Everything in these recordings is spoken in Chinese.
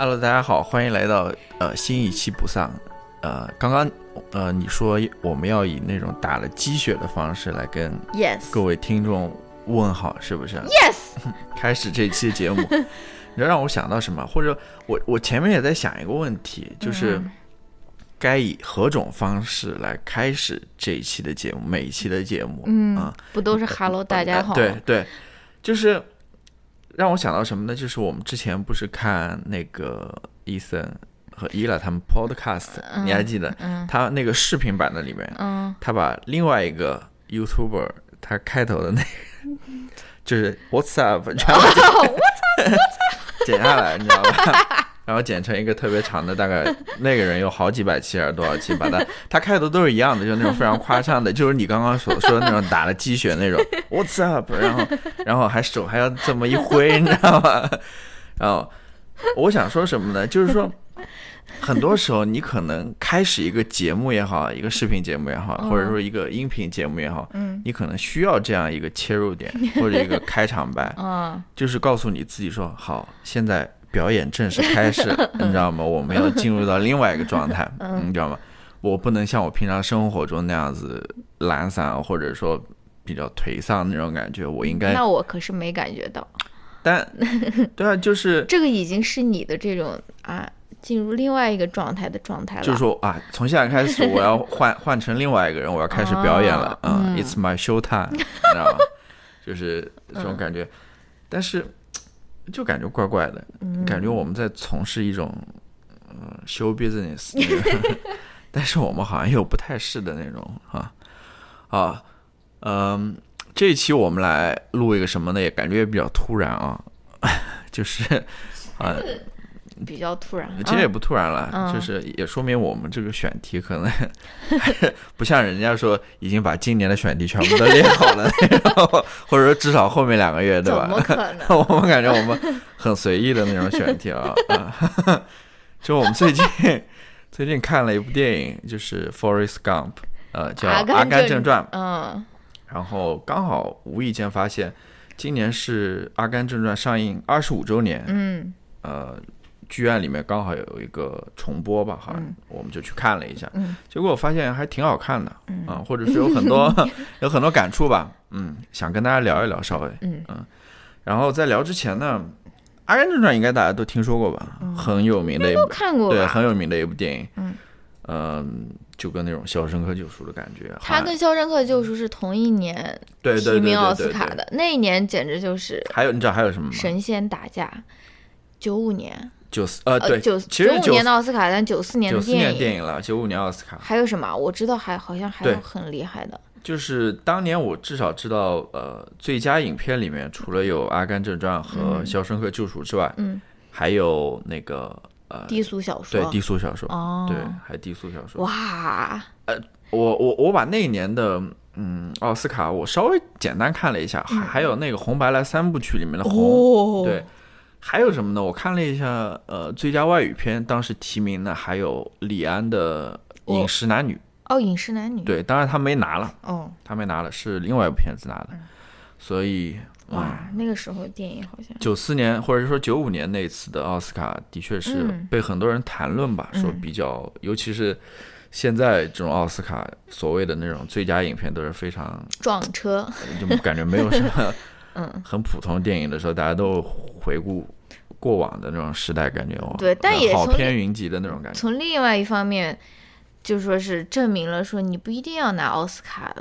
Hello，大家好，欢迎来到呃新一期不丧。呃，刚刚呃你说我们要以那种打了鸡血的方式来跟各位听众问好，是不是？Yes，开始这期节目，你知道让我想到什么？或者我我前面也在想一个问题，就是嗯该以何种方式来开始这一期的节目，每一期的节目？嗯啊，不都是 Hello 大家好？呃对对，就是让我想到什么呢？就是我们之前不是看那个伊森和伊拉他们 podcast，、你还记得？嗯他那个视频版的里面，嗯他把另外一个 YouTuber 他开头的那个就是 What's up 全部剪剪下来，你知道吧？然后剪成一个特别长的，大概 那个人有好几百期还是多少期，把它他开头都是一样的，就那种非常夸张的，就是你刚刚所说的那种打了鸡血那种 What's up，然后然后还手还要这么一挥，你知道吗？然后我想说什么呢？就是说，很多时候你可能开始一个节目也好，一个视频节目也好，或者说一个音频节目也好，嗯你可能需要这样一个切入点或者一个开场白，嗯就是告诉你自己说，好，现在表演正式开始，你知道吗？我们要进入到另外一个状态，你知道吗？我不能像我平常生活中那样子懒散，或者说比较颓丧那种感觉，我应该，那我可是没感觉到，但对啊，就是 这个已经是你的这种啊进入另外一个状态的状态了。就是说啊，从现在开始我要换 换成另外一个人，我要开始表演了，哦嗯，It's my show time，你知道吗？就是这种感觉，但是就感觉怪怪的，感觉我们在从事一种呃 show business，但是我们好像又不太是的那种啊啊，嗯，这一期我们来录一个什么呢？也感觉也比较突然啊，就是啊。比较突然，其实也嗯不突然了，嗯就是也说明我们这个选题可能 不像人家说已经把今年的选题全部都列好了那种，或者说至少后面两个月对吧？怎么可能？我们感觉我们很随意的那种选题啊。啊 就我们最近最近看了一部电影，就是《Forest Gump》，呃，叫《阿甘甘正传》，嗯然后刚好无意间发现，今年是《阿甘正传》上映二十五周年，嗯呃，剧院里面刚好有一个重播吧，好像、我们就去看了一下，嗯。结果我发现还挺好看的，啊，或者是有很多 有很多感触吧，嗯，想跟大家聊一聊，稍微，嗯。然后在聊之前呢，《阿甘正传》应该大家都听说过吧，很有名的一都部，对，看过对？很有名的一部电影，嗯。嗯就跟那种《肖申克救赎》的感觉，他跟《肖申克救赎》是同一年提名奥斯卡的，那一年简直就是还有你知道还有什么吗？神仙打架。九五年，九四呃对，呃，九其实九五年的奥斯卡，但九四年的九四年，电影了，九五年奥斯卡，还有什么？我知道还好像还有很厉害的，就是当年我至少知道，呃，最佳影片里面除了有《阿甘正传》和《肖申克救赎》之外，嗯，还有那个呃，低俗小说。对低俗小说，哦，对，还低俗小说。哇，呃我我我把那一年的嗯奥斯卡我稍微简单看了一下，还还有那个红白蓝三部曲里面的红，哦，对，还有什么呢？我看了一下，呃，最佳外语片当时提名的还有李安的《饮食男女》，哦，饮食男女，，对，当然他没拿了，哦，他没拿了，是另外一部片子拿的，所以。哇，那个时候电影好像，九四年或者说九五年那次的奥斯卡，的确是嗯。被很多人谈论吧，说比较，尤其是现在这种奥斯卡所谓的那种最佳影片都是非常，撞车，就感觉没有什么 嗯，很普通电影的时候，大家都回顾过往的那种时代，感觉哇，对但也好从偏云集的那种感觉。从另外一方面，就说是证明了说你不一定要拿奥斯卡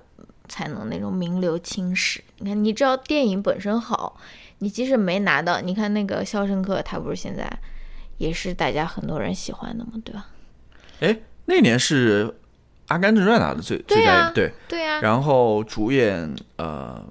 才能那种名留青史。你看，你只要电影本身好，你即使没拿到，你看那个《肖申克》，他不是现在也是大家很多人喜欢的嘛，对吧？哎，那年是《阿甘正传》拿的最最佳对，对呀、然后主演呃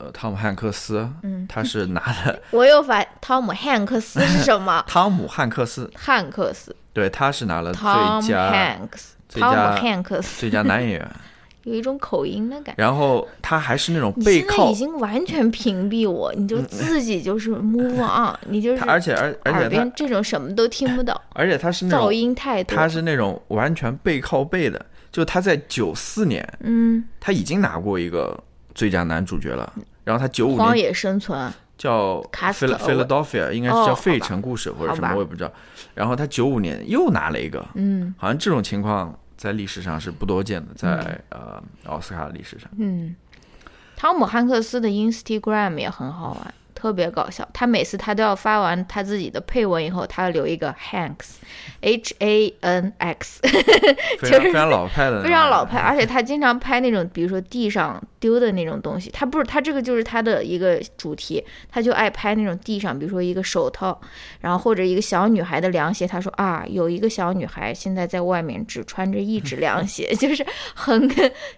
呃汤姆汉克斯，嗯他是拿的 我又发汤姆汉克斯是什么？汤姆汉克斯，汉克斯对，他是拿了最佳 Hanks，汤姆最佳汉克斯，最佳男演员，有一种口音的感觉。然后他还是那种背靠已，经完全屏蔽我，你就自己就是 move on，你就是而且而而且他边这种什么都听不到，而且他是那噪音太多。他是那种完全背靠背的，就他在九四年嗯，他已经拿过一个最佳男主角了，然后他九五荒年野生存，叫 Philadelphia，应该是哦叫费城故事或者什么，我也不知道。然后他九五年又拿了一个，嗯。好像这种情况在历史上是不多见的，在、呃奥斯卡历史上。嗯，汤姆汉克斯的 Instagram 也很好玩，特别搞笑。他每次他都要发完他自己的配文以后，他要留一个 Hanks，H A N X，就是非常老派的，非常老派，。而且他经常拍那种，比如说地上丢的那种东西。他不是他这个就是他的一个主题，他就爱拍那种地上，比如说一个手套，然后或者一个小女孩的凉鞋。他说啊，有一个小女孩现在在外面只穿着一只凉鞋，就是很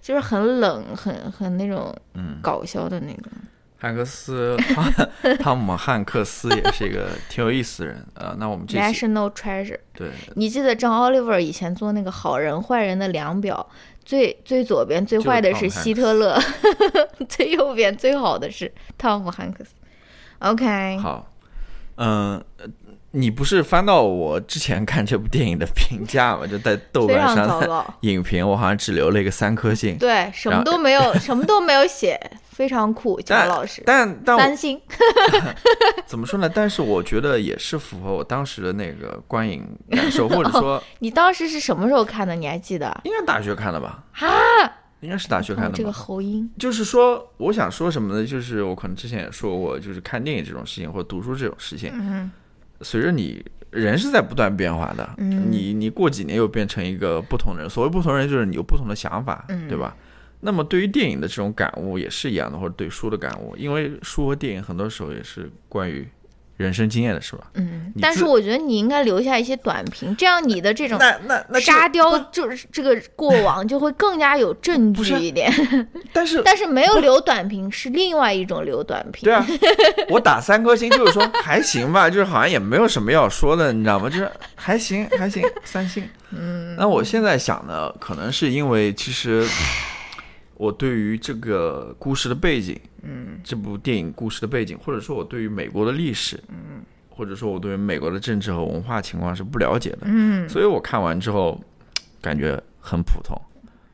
就是很冷，很很那种嗯搞笑的那种。汉克斯汤 汤姆汉克斯也是一个挺有意思的人呃，那我们这期 National Treasure，对。你记得张 Oliver 以前做那个好人坏人的量表，最最左边最坏的是希特勒，最右边最好的是汤姆汉克斯。OK，好，嗯、呃你不是翻到我之前看这部电影的评价吗？就在豆瓣上的。影评，我好像只留了一个三颗星。对，什么都没有，什么都没有写，非常酷，贾老师。但但我三星，怎么说呢？但是我觉得也是符合我当时的那个观影感受，或者说你当时是什么时候看的？你还记得？应该大学看的吧？啊，应该是大学看的这个喉音，就是说，我想说什么呢？就是我可能之前也说过，就是看电影这种事情或者读书这种事情，嗯随着你人是在不断变化的，嗯你你过几年又变成一个不同人。所谓不同人，就是你有不同的想法，嗯对吧？那么对于电影的这种感悟也是一样的，或者对书的感悟，因为书和电影很多时候也是关于人生经验的，是吧？嗯。但是我觉得你应该留下一些短评，这样你的这种那那那沙雕就是这个过往就会更加有证据一点。但是但是没有留短评是另外一种留短评。对啊，我打三颗星就是说还行吧，就是好像也没有什么要说的，你知道吗？就是还行还行，三星。嗯，那我现在想呢，可能是因为其实我对于这个故事的背景，嗯，这部电影故事的背景，或者说我对于美国的历史，嗯，或者说我对于美国的政治和文化情况是不了解的，嗯，所以我看完之后感觉很普通，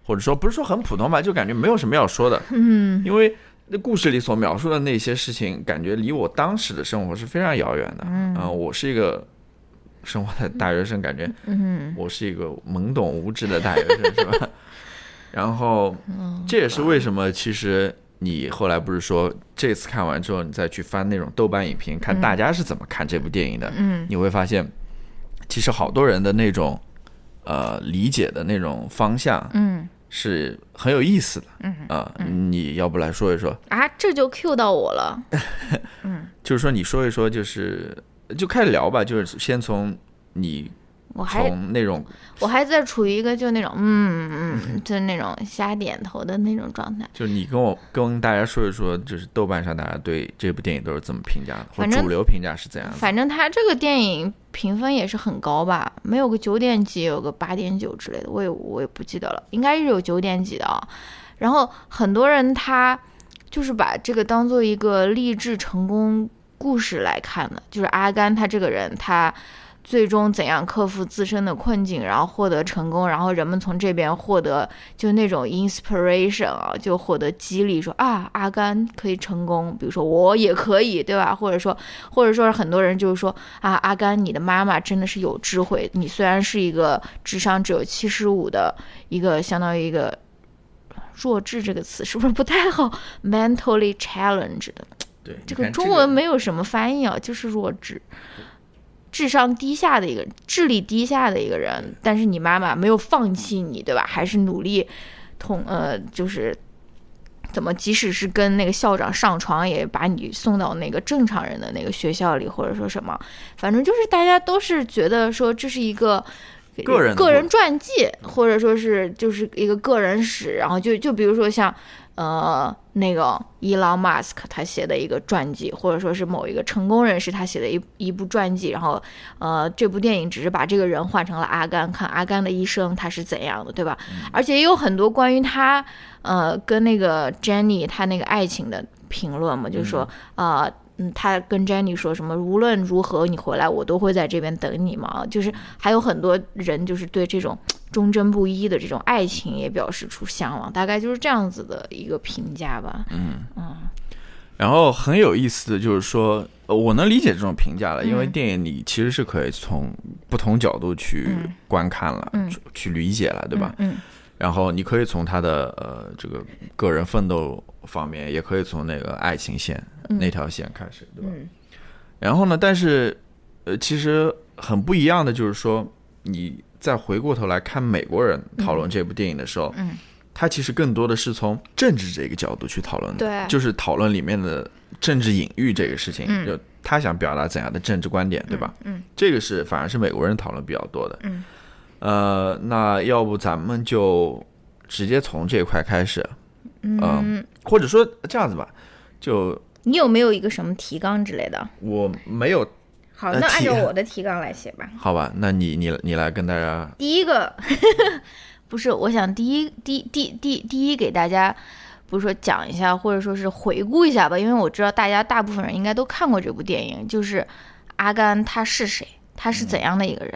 或者说不是说很普通吧，就感觉没有什么要说的，嗯。因为那故事里所描述的那些事情，感觉离我当时的生活是非常遥远的。嗯、我是一个生活在大学生，感觉嗯。我是一个懵懂无知的大学生，是吧？然后嗯这也是为什么，其实你后来不是说这次看完之后，你再去翻那种豆瓣影评，看大家是怎么看这部电影的，嗯你会发现，其实好多人的那种呃理解的那种方向嗯是很有意思的。嗯啊、你要不来说一说？啊，这就 Q 到我了。就是说，你说一说，就是就开始聊吧，就是先从你我还从那种我还在处于一个就那种嗯嗯，就是那种瞎点头的那种状态。就是你跟我跟大家说一说，就是豆瓣上大家对这部电影都是怎么评价的，或主流评价是怎样的？反正他这个电影评分也是很高吧，没有个九点几，有个八点九之类的，我也我也不记得了，应该是有九点几的啊。然后很多人他就是把这个当做一个励志成功故事来看的，就是阿甘他这个人他。最终怎样克服自身的困境，然后获得成功，然后人们从这边获得就那种 inspiration 啊，就获得激励，说啊，阿甘可以成功，比如说我也可以，对吧？或者说，或者说是很多人就是说啊，阿甘，你的妈妈真的是有智慧，你虽然是一个智商只有七十五的一个，相当于一个弱智这个词是不是不太好？mentally challenged 的对，这个中文没有什么翻译啊，就是弱智。智商低下的一个智力低下的一个人，但是你妈妈没有放弃你，对吧？还是努力同呃，就是怎么，即使是跟那个校长上床，也把你送到那个正常人的那个学校里，或者说什么，反正就是大家都是觉得说这是一个。个人个人传记，或者说是就是一个个人史，然后就就比如说像呃那个伊朗马斯克他写的一个传记，或者说是某一个成功人士他写的一一部传记，然后呃这部电影只是把这个人换成了阿甘，看阿甘的一生他是怎样的，对吧？而且也有很多关于他呃跟那个 Jenny 他那个爱情的评论嘛，就是说啊。嗯，他跟 Jenny 说什么？无论如何你回来，我都会在这边等你嘛。就是还有很多人就是对这种忠贞不一的这种爱情也表示出向往，大概就是这样子的一个评价吧。嗯嗯然后很有意思的就是说，呃我能理解这种评价了，因为嗯电影你其实是可以从不同角度去嗯观看了，嗯去去理解了，对吧？嗯然后你可以从他的呃这个个人奋斗方面，也可以从那个爱情线、嗯那条线开始，对吧？嗯然后呢，但是呃，其实很不一样的就是说，你再回过头来看美国人讨论这部电影的时候，嗯。他其实更多的是从政治这个角度去讨论的，对。就是讨论里面的政治隐喻这个事情，嗯。就他想表达怎样的政治观点，对吧？嗯这个是反而是美国人讨论比较多的。嗯。呃，那要不咱们就直接从这一块开始，嗯，或者说这样子吧，就你有没有一个什么提纲之类的？我没有，好，呃那按照 我的提纲来写吧。好吧？那你你你来跟大家，第一个 不是，我想第一第第第第一给大家，不是说讲一下，或者说是回顾一下吧，因为我知道大家大部分人应该都看过这部电影，就是阿甘他是谁，他是怎样的一个人，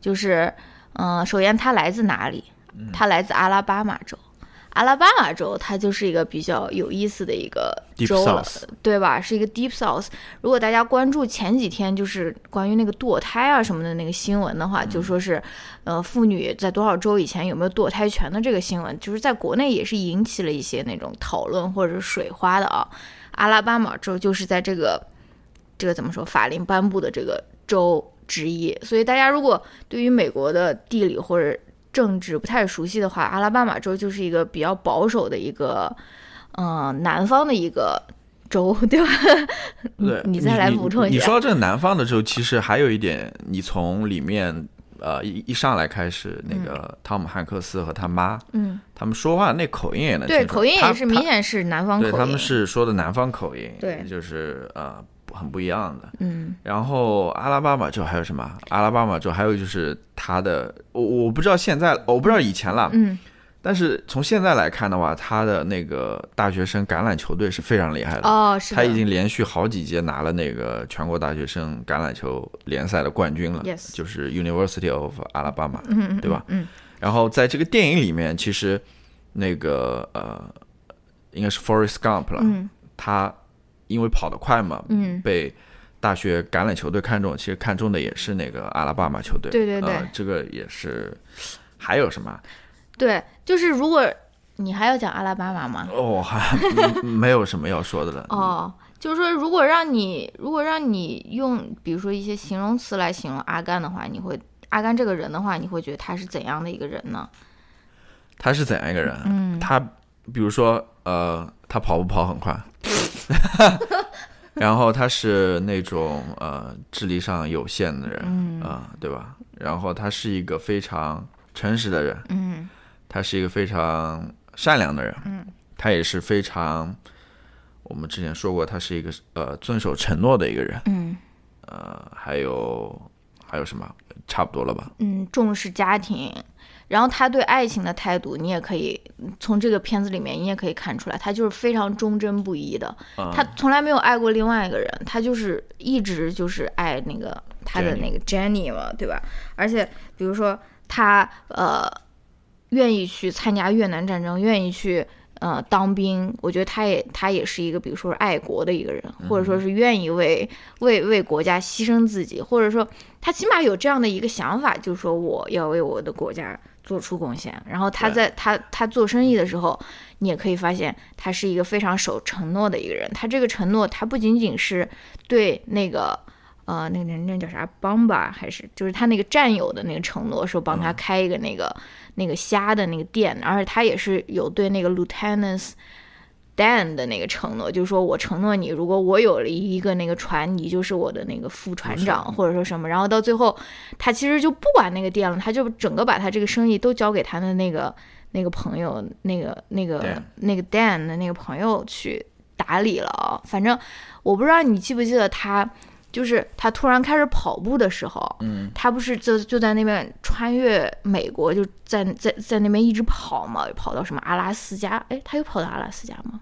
就是嗯、呃首先他来自哪里？他来自阿拉巴马州。阿拉巴马州，它就是一个比较有意思的一个州了对吧？是一个 Deep South。如果大家关注前几天就是关于那个堕胎啊什么的那个新闻的话，就说是，呃，妇女在多少周以前有没有堕胎权的这个新闻，就是在国内也是引起了一些那种讨论或者是水花的啊。阿拉巴马州就是在这个这个怎么说法令颁布的这个州之一，所以大家如果对于美国的地理或者政治不太熟悉的话，阿拉巴马州就是一个比较保守的一个，嗯、南方的一个州，对吧？你对你再来补充一下。你说到这个南方的时候，其实还有一点，你从里面呃一一上来开始，那个汤姆汉克斯和他妈，嗯，他们说话那口音也能对，口音也是明显是南方口音。对他们是说的南方口音，对就是呃不很不一样的。嗯然后阿拉巴马州还有什么？阿拉巴马州还有就是他的，我我不知道现在，我不知道以前了，嗯但是从现在来看的话，他的那个大学生橄榄球队是非常厉害的。哦，是，他已经连续好几届拿了那个全国大学生橄榄球联赛的冠军了 Yes 就是 University of Alabama，、嗯嗯对吧？嗯然后在这个电影里面，其实那个呃，应该是 Forrest Gump 了，嗯他因为跑得快嘛，嗯被大学橄榄球队看中，其实看中的也是那个阿拉巴马球队。对对对呃这个也是。还有什么？对，就是如果你还要讲阿拉巴马吗？哦，还嗯没有什么要说的了。哦，就是说，如果让你如果让你用比如说一些形容词来形容阿甘的话，你会阿甘这个人的话，你会觉得他是怎样的一个人呢？他是怎样一个人？嗯他比如说，呃，他跑步跑很快，然后他是那种呃智力上有限的人，嗯啊、对吧？然后他是一个非常诚实的人，嗯他是一个非常善良的人，嗯，他也是非常，我们之前说过，他是一个呃遵守承诺的一个人，嗯呃，还有还有什么？差不多了吧？嗯，重视家庭。然后他对爱情的态度，你也可以从这个片子里面，你也可以看出来，他就是非常忠贞不移的。嗯他从来没有爱过另外一个人，他就是一直就是爱那个他的那个 Jenny 嘛，对吧？而且比如说他呃愿意去参加越南战争，愿意去呃当兵，我觉得他也他也是一个比如说是爱国的一个人，或者说是愿意为为为国家牺牲自己，或者说他起码有这样的一个想法，就是说我要为我的国家做出贡献。然后他在他他做生意的时候，你也可以发现他是一个非常守承诺的一个人。他这个承诺，他不仅仅是对那个。呃，那个人那叫啥帮吧，还是就是他那个战友的那个承诺，说帮他开一个那个、那个虾的那个店，而且他也是有对那个 Lieutenant Dan 的那个承诺，就是说我承诺你，如果我有了一个那个船，你就是我的那个副船长，或者说什么。然后到最后，他其实就不管那个店了，他就整个把他这个生意都交给他的那个那个朋友，那个那个那个 Dan 的那个朋友去打理了啊。反正我不知道你记不记得他。就是他突然开始跑步的时候，嗯，他不是就就在那边穿越美国，就在在在那边一直跑嘛，跑到什么阿拉斯加？哎，他又跑到阿拉斯加吗？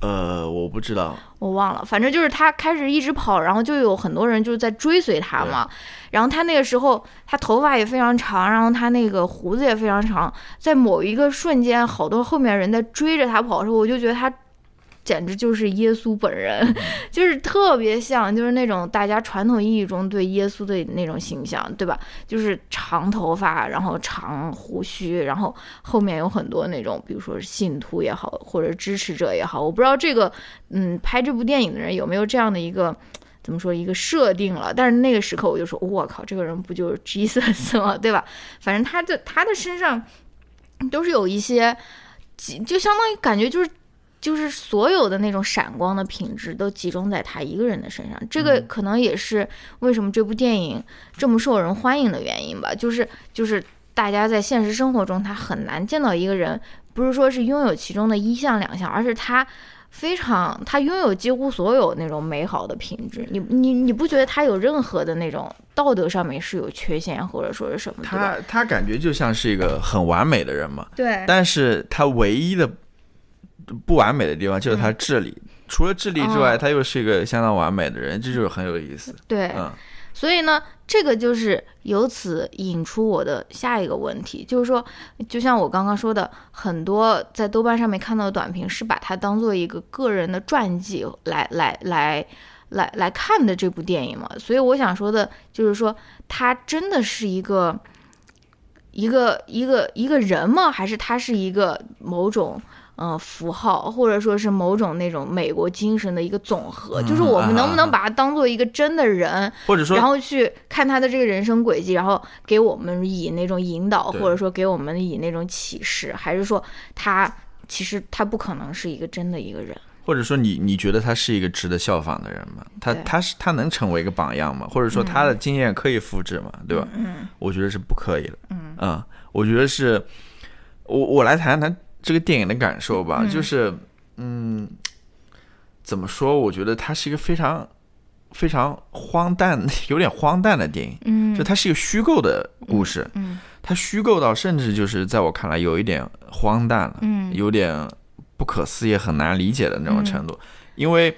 呃，我不知道，我忘了，反正就是他开始一直跑，然后就有很多人就是在追随他嘛。然后他那个时候，他头发也非常长，然后他那个胡子也非常长。在某一个瞬间，好多后面人在追着他跑的时候，我就觉得他简直就是耶稣本人，就是特别像，就是那种大家传统意义中对耶稣的那种形象，对吧？就是长头发，然后长胡须，然后后面有很多那种，比如说信徒也好，或者支持者也好，我不知道这个，嗯，拍这部电影的人有没有这样的一个。怎么说一个设定了？但是那个时刻我就说，我靠，这个人不就是 Jesus 吗？对吧？反正他的他的身上都是有一些，就相当于感觉就是就是所有的那种闪光的品质都集中在他一个人的身上。这个可能也是为什么这部电影这么受人欢迎的原因吧。就是就是大家在现实生活中，他很难见到一个人，不是说是拥有其中的一项两项，而是他。非常，他拥有几乎所有那种美好的品质。你你你不觉得他有任何的那种道德上面是有缺陷，或者说是什么？他他感觉就像是一个很完美的人嘛。对。但是他唯一的不完美的地方就是他智力，除了智力之外，他又是一个相当完美的人，这就是很有意思。对。嗯。所以呢，这个就是由此引出我的下一个问题，就是说，就像我刚刚说的，很多在豆瓣上面看到的短评是把它当做一个个人的传记来来来来来看的这部电影嘛。所以我想说的就是说，他真的是一个一个一个一个人吗？还是他是一个某种？嗯，符号或者说是某种那种美国精神的一个总和，就是我们能不能把它当做一个真的人，或者说，然后去看他的这个人生轨迹，然后给我们以那种引导，或者说给我们以那种启示，还是说他其实他不可能是一个真的一个人？或者说，你你觉得他是一个值得效仿的人吗？他他是他能成为一个榜样吗？或者说他的经验可以复制吗？对吧？嗯，我觉得是不可以的。嗯嗯，我觉得是，我我来谈谈。这个电影的感受吧，就是，嗯，怎么说？我觉得它是一个非常非常荒诞、有点荒诞的电影。嗯，就它是一个虚构的故事。嗯，它虚构到甚至就是在我看来有一点荒诞了。嗯，有点不可思议、很难理解的那种程度。因为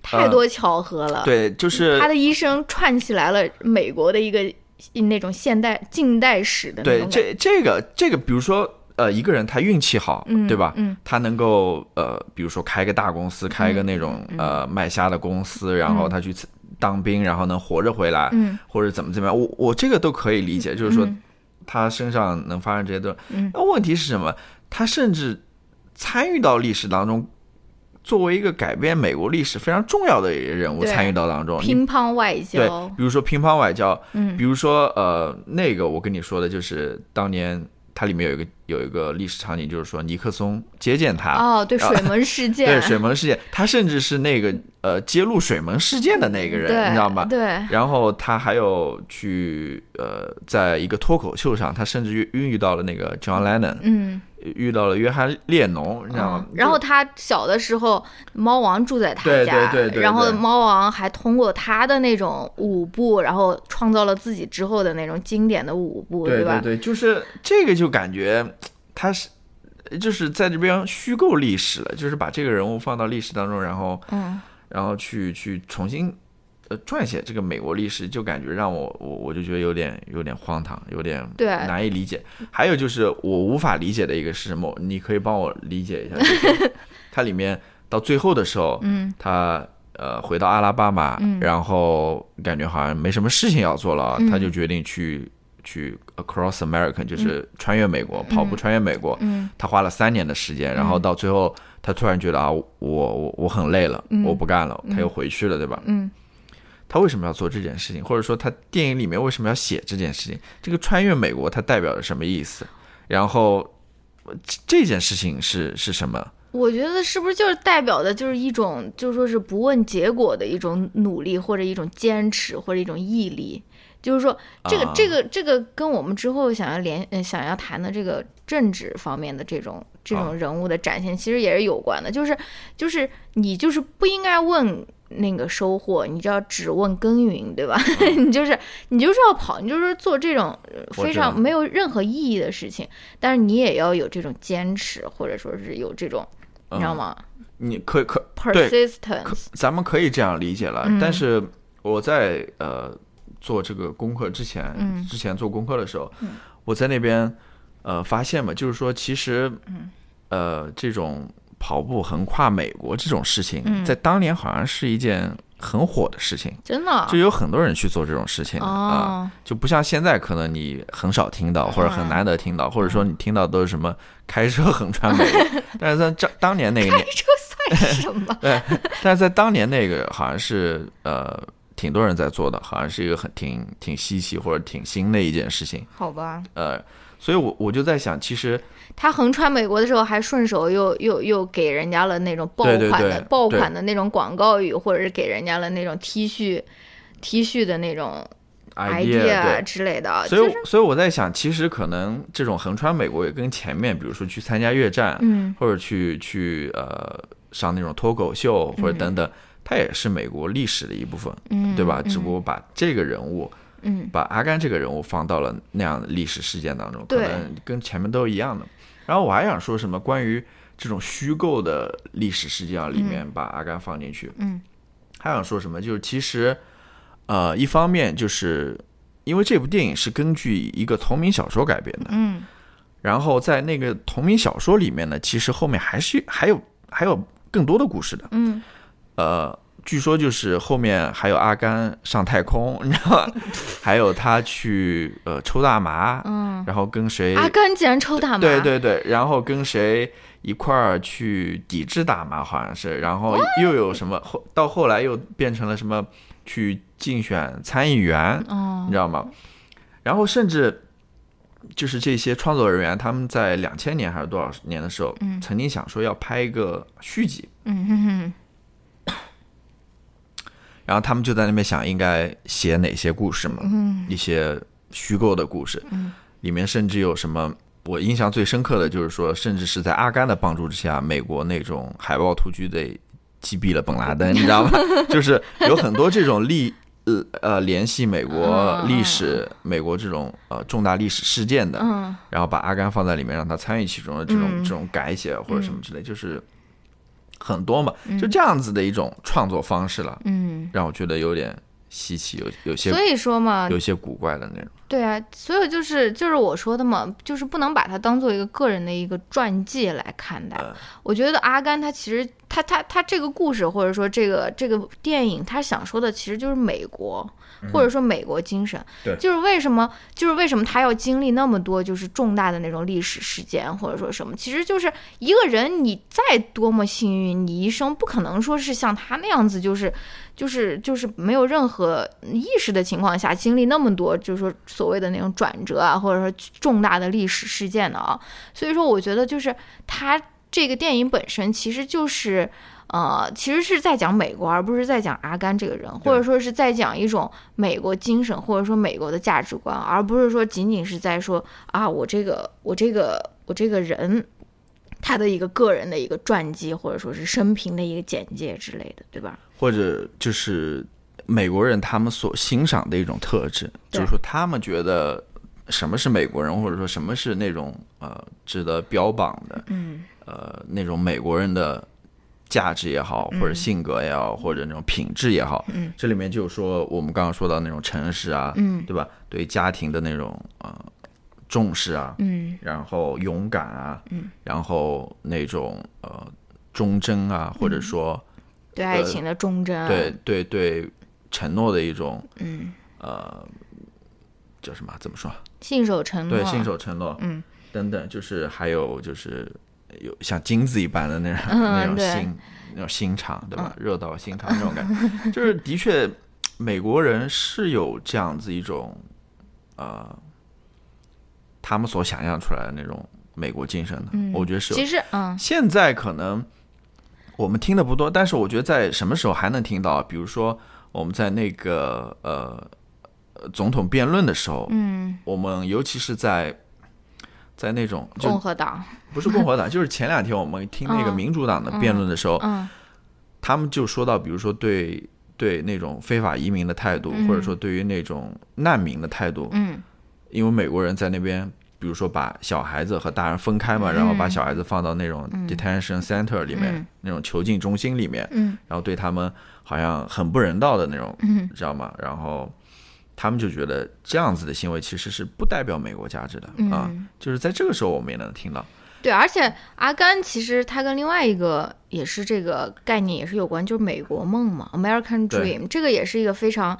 太多巧合了。对，就是他的一生串起来了美国的一个那种现代、近代史的。对，这这个这个，比如说。呃，一个人他运气好，对吧？嗯，他能够呃，比如说开个大公司，开一个那种呃卖虾的公司，然后他去当兵，然后能活着回来，嗯，或者怎么怎么样，我我这个都可以理解，就是说他身上能发生这些东西。那问题是什么？他甚至参与到历史当中，作为一个改变美国历史非常重要的人物，参与到当中，乒乓外交，对，比如说乒乓外交，嗯，比如说呃，那个我跟你说的就是当年。它里面有一个有一个历史场景，就是说尼克松接见他哦，对水门事件，对水门事件，他甚至是那个呃揭露水门事件的那个人，你知道吗？对。然后他还有去呃，在一个脱口秀上，他甚至遇遇到了那个 John Lennon，嗯。遇到了约翰列侬，你知道吗？然后他小的时候，猫王住在他家，对对对。然后猫王还通过他的那种舞步，然后创造了自己之后的那种经典的舞步，对吧？对对，就是这个，就感觉他是就是在这边虚构历史了，就是把这个人物放到历史当中，然后嗯，然后去去重新。呃，撰写这个美国历史，就感觉让我我我就觉得有点有点荒唐，有点对难以理解。还有就是我无法理解的一个是什么？你可以帮我理解一下。它里面到最后的时候，嗯，他呃回到阿拉巴马，然后感觉好像没什么事情要做了，他就决定去去 across America，就是穿越美国，跑步穿越美国。嗯，他花了三年的时间，然后到最后他突然觉得啊，我我我很累了，我不干了，他又回去了，对吧？嗯。他为什么要做这件事情，或者说他电影里面为什么要写这件事情？这个穿越美国，它代表着什么意思？然后这件事情是是什么？我觉得是不是就是代表的，就是一种，就说是不问结果的一种努力，或者一种坚持，或者一种毅力。就是说，这个这个这个跟我们之后想要联想要谈的这个政治方面的这种这种人物的展现，其实也是有关的。就是就是你就是不应该问。那个收获，你就要只问耕耘，对吧？你就是你就是要跑，你就是做这种非常没有任何意义的事情。但是你也要有这种坚持，或者说是有这种，你知道吗？你可可 persistence，咱们可以这样理解了。但是我在呃做这个功课之前，之前做功课的时候，我在那边呃发现嘛，就是说其实呃这种。跑步横跨美国这种事情，嗯。在当年好像是一件很火的事情，真的？就有很多人去做这种事情的啊、哦，就不像现在可能你很少听到，或者很难得听到，或者说你听到都是什么开车横穿美国，但是在当当年那个年，开车算什么？对，但是在当年那个好像是呃挺多人在做的，好像是一个很挺挺稀奇或者挺新的一件事情，好吧，呃，所以我我就在想，其实他横穿美国的时候，还顺手又又又给人家了那种爆款的对爆款的那种广告语，或者是给人家了那种 T 恤 T 恤的那种 idea。之类的，所以，所以我在想，其实可能这种横穿美国也跟前面，比如说去参加越战，嗯。或者去去呃上那种脱口秀或者等等，它也是美国历史的一部分，嗯，对吧？只不过把这个人物，嗯把阿甘这个人物放到了那样的历史事件当中，可能跟前面都一样的。然后我还想说什么关于这种虚构的历史事件里面把阿甘放进去，嗯，还想说什么？就是其实，呃，一方面就是因为这部电影是根据一个同名小说改编的，嗯然后在那个同名小说里面呢，其实后面还是还有还有更多的故事的。嗯呃，据说就是后面还有阿甘上太空，你知道吗？还有他去呃抽大麻，嗯，然后跟谁？阿甘竟然抽大麻，对对对，然后跟谁一块儿去抵制大麻，好像是，然后又有什么后到后来又变成了什么去竞选参议员，哦你知道吗？然后甚至就是这些创作人员，他们在两千年还是多少年的时候，嗯曾经想说要拍一个续集，嗯哼哼，然后他们就在那边想应该写哪些故事嘛，嗯。一些虚构的故事，嗯。里面甚至有什么。我印象最深刻的就是说，甚至是在阿甘的帮助之下，美国那种海豹突击队击毙了本拉登，你知道吗？就是有很多这种历呃呃联系美国历史、美国这种呃重大历史事件的，嗯。然后把阿甘放在里面，让他参与其中的这种、嗯。这种改写或者什么之类，就是很多嘛，就这样子的一种创作方式了，嗯，让我觉得有点稀奇，有有些所以说嘛，有些古怪的那种。对啊，所以就是就是我说的嘛，就是不能把它当做一个个人的一个传记来看待。呃我觉得阿甘他其实他他他这个故事或者说这个这个电影，他想说的其实就是美国，或者说美国精神。对就是为什么就是为什么他要经历那么多就是重大的那种历史事件或者说什么，其实就是一个人你再多么幸运，你一生不可能说是像他那样子就是。就是就是没有任何意识的情况下经历那么多，就是说所谓的那种转折啊，或者说重大的历史事件的啊，所以说我觉得就是他这个电影本身其实就是。呃，其实是在讲美国，而不是在讲阿甘这个人，或者说是在讲一种美国精神，或者说美国的价值观，而不是说仅仅是在说啊，我这个我这个我这个人，他的一个个人的一个传记，或者说是生平的一个简介之类的，对吧？或者就是美国人他们所欣赏的一种特质，就是说他们觉得什么是美国人，或者说什么是那种呃值得标榜的，嗯。呃那种美国人的价值也好，或者性格也好，或者那种品质也好，嗯。这里面就是说我们刚刚说到那种诚实啊，嗯。对吧？对家庭的那种呃重视啊，嗯。然后勇敢啊，嗯，然后那种呃忠贞啊，或者说。对爱情的忠贞，对，对对，承诺的一种嗯，呃，叫什么？怎么说？信守承诺，对，信守承诺，嗯，等等，就是还有就是有像金子一般的那种、嗯那种心那种心肠，对吧？热到心肠那种感觉，就是的确，美国人是有这样子一种呃，他们所想象出来的那种美国精神的，嗯我觉得是有其实，嗯现在可能我们听的不多，但是我觉得在什么时候还能听到？比如说我们在那个呃呃总统辩论的时候，嗯，我们尤其是在在那种就共和党，不是共和党，就是前两天我们听那个嗯。民主党的辩论的时候，嗯他们就说到，比如说对对那种非法移民的态度，嗯。或者说对于那种难民的态度，嗯。因为美国人在那边，比如说把小孩子和大人分开嘛，然后把小孩子放到那种 detention center 里面，嗯。那种囚禁中心里面，嗯。然后对他们好像很不人道的那种，嗯。知道吗？然后他们就觉得这样子的行为其实是不代表美国价值的、啊，嗯就是在这个时候我们也能听到。对，而且阿甘其实他跟另外一个也是这个概念也是有关，就是美国梦嘛，American Dream，这个也是一个非常，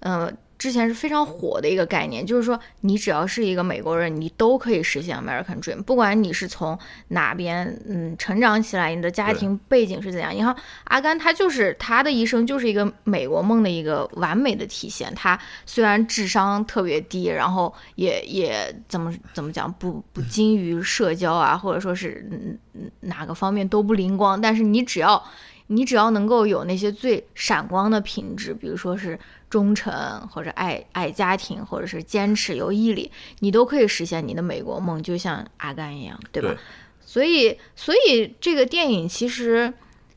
呃，之前是非常火的一个概念，就是说你只要是一个美国人，你都可以实现 American Dream，不管你是从哪边嗯成长起来，你的家庭背景是怎样。你看阿甘他就是他的一生就是一个美国梦的一个完美的体现。他虽然智商特别低，然后也也怎么怎么讲不不精于社交啊，或者说是嗯嗯哪个方面都不灵光，但是你只要你只要能够有那些最闪光的品质，比如说是忠诚，或者爱爱家庭，或者是坚持有毅力，你都可以实现你的美国梦，就像阿甘一样，对吧？对所以，所以这个电影其实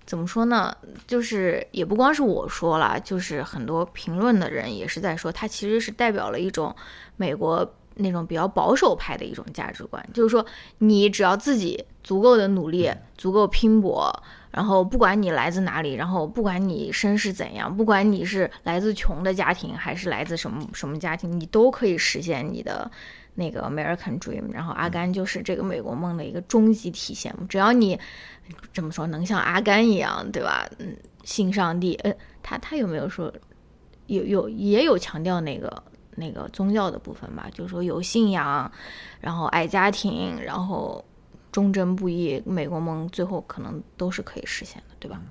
怎么说呢？就是也不光是我说了，就是很多评论的人也是在说，它其实是代表了一种美国那种比较保守派的一种价值观，就是说你只要自己足够的努力，足够拼搏。然后不管你来自哪里，然后不管你身世怎样，不管你是来自穷的家庭还是来自什么什么家庭，你都可以实现你的那个 American Dream。然后阿甘就是这个美国梦的一个终极体现。只要你怎么说，能像阿甘一样，对吧？嗯，信上帝，呃，他他有没有说有有也有强调那个那个宗教的部分吧？就是说有信仰，然后爱家庭，然后。忠贞不义，美国梦最后可能都是可以实现的，对吧？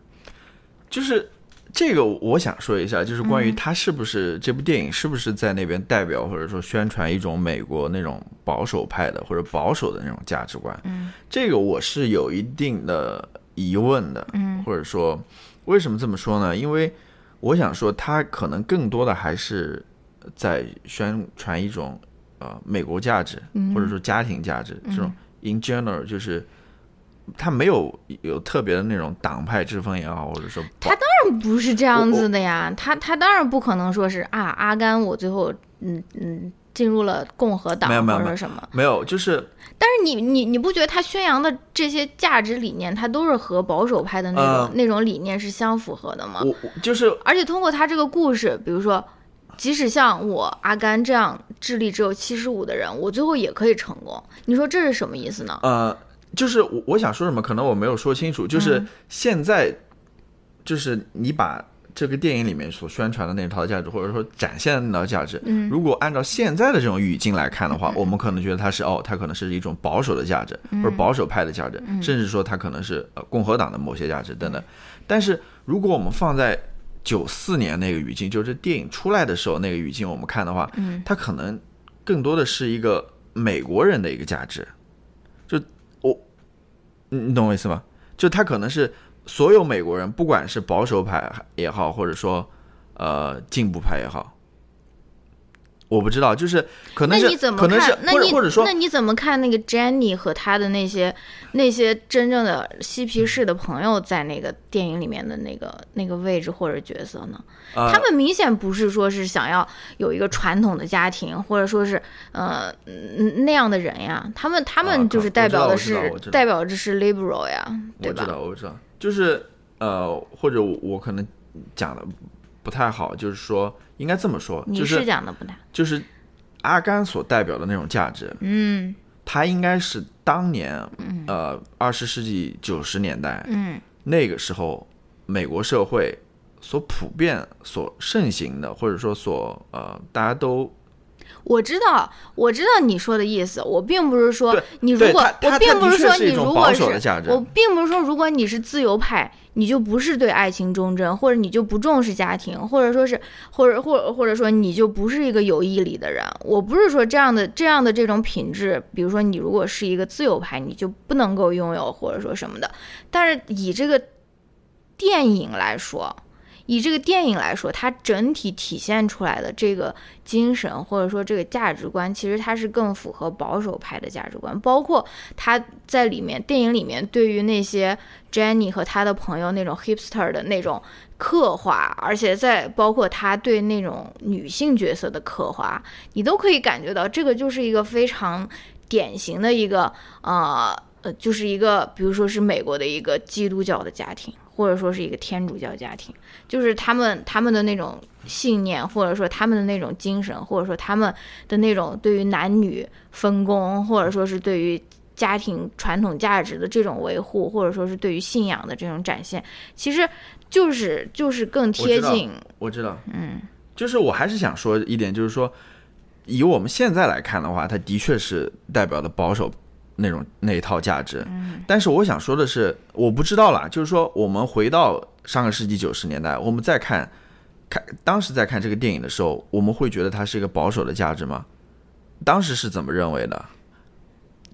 就是这个，我想说一下，就是关于嗯他是不是、这部电影是不是在那边代表或者说宣传一种美国那种保守派的或者保守的那种价值观。嗯，这个我是有一定的疑问的。嗯，或者说为什么这么说呢？因为我想说，他可能更多的还是在宣传一种呃美国价值，嗯或者说家庭价值这种。In general，就是他没有有特别的那种党派之分也好，或者说他当然不是这样子的呀，他他当然不可能说是啊，阿甘我最后嗯嗯进入了共和党没有没有或者什么，没有，就是但是你你你不觉得他宣扬的这些价值理念，他都是和保守派的那种、呃那种理念是相符合的吗？就是而且通过他这个故事，比如说。即使像我阿甘这样智力只有七十五的人，我最后也可以成功。你说这是什么意思呢？呃，就是我我想说什么，可能我没有说清楚。就是嗯现在，就是你把这个电影里面所宣传的那套价值，或者说展现的那套价值，嗯如果按照现在的这种语境来看的话，我们可能觉得它是哦，它可能是一种保守的价值，嗯或者保守派的价值，甚至说它可能是呃共和党的某些价值等等。但是如果我们放在九四年那个语境，就是电影出来的时候那个语境，我们看的话，嗯它可能更多的是一个美国人的一个价值，就我，你你懂我意思吗？就他可能是所有美国人，不管是保守派也好，或者说呃进步派也好，我不知道，就是可能是那你怎么可能是看？那你或者或者说那你怎么看那个 Jenny 和他的那些那些真正的嬉皮士的朋友在那个电影里面的那个那个位置或者角色呢？呃他们明显不是说是想要有一个传统的家庭，或者说是呃嗯那样的人呀。他们他啊们就是代表的是代表的是 liberal 呀，对吧？我知道，我知道，就是呃，或者我我可能讲的不太好，就是说应该这么说，你就是讲的不太，就是阿甘所代表的那种价值，嗯。他应该是当年呃二十世纪九十年代嗯。那个时候美国社会所普遍、所盛行的，或者说所呃大家都我知道，我知道你说的意思。我并不是说你如果我并不是说你如果保守的价值。我并不是说如果你是自由派，你就不是对爱情忠贞，或者你就不重视家庭，或者说是，或者或者或者说你就不是一个有毅力的人。我不是说这样的这样的这种品质，比如说你如果是一个自由派，你就不能够拥有或者说什么的。但是以这个电影来说。以这个电影来说，它整体体现出来的这个精神或者说这个价值观，其实它是更符合保守派的价值观。包括他在里面电影里面对于那些 Jenny 和他的朋友那种 hipster 的那种刻画，而且在包括他对那种女性角色的刻画，你都可以感觉到这个就是一个非常典型的一个呃呃，就是一个比如说是美国的一个基督教的家庭。或者说是一个天主教家庭，就是他们他们的那种信念，或者说他们的那种精神，或者说他们的那种对于男女分工，或者说是对于家庭传统价值的这种维护，或者说是对于信仰的这种展现，其实就是就是更贴近。我知道，嗯，就是我还是想说一点，就是说，以我们现在来看的话，它的确是代表的保守那种那一套价值。嗯，但是我想说的是，我不知道啦，就是说，我们回到上个世纪九十年代，我们再看看当时在看这个电影的时候，我们会觉得它是一个保守的价值吗？当时是怎么认为的？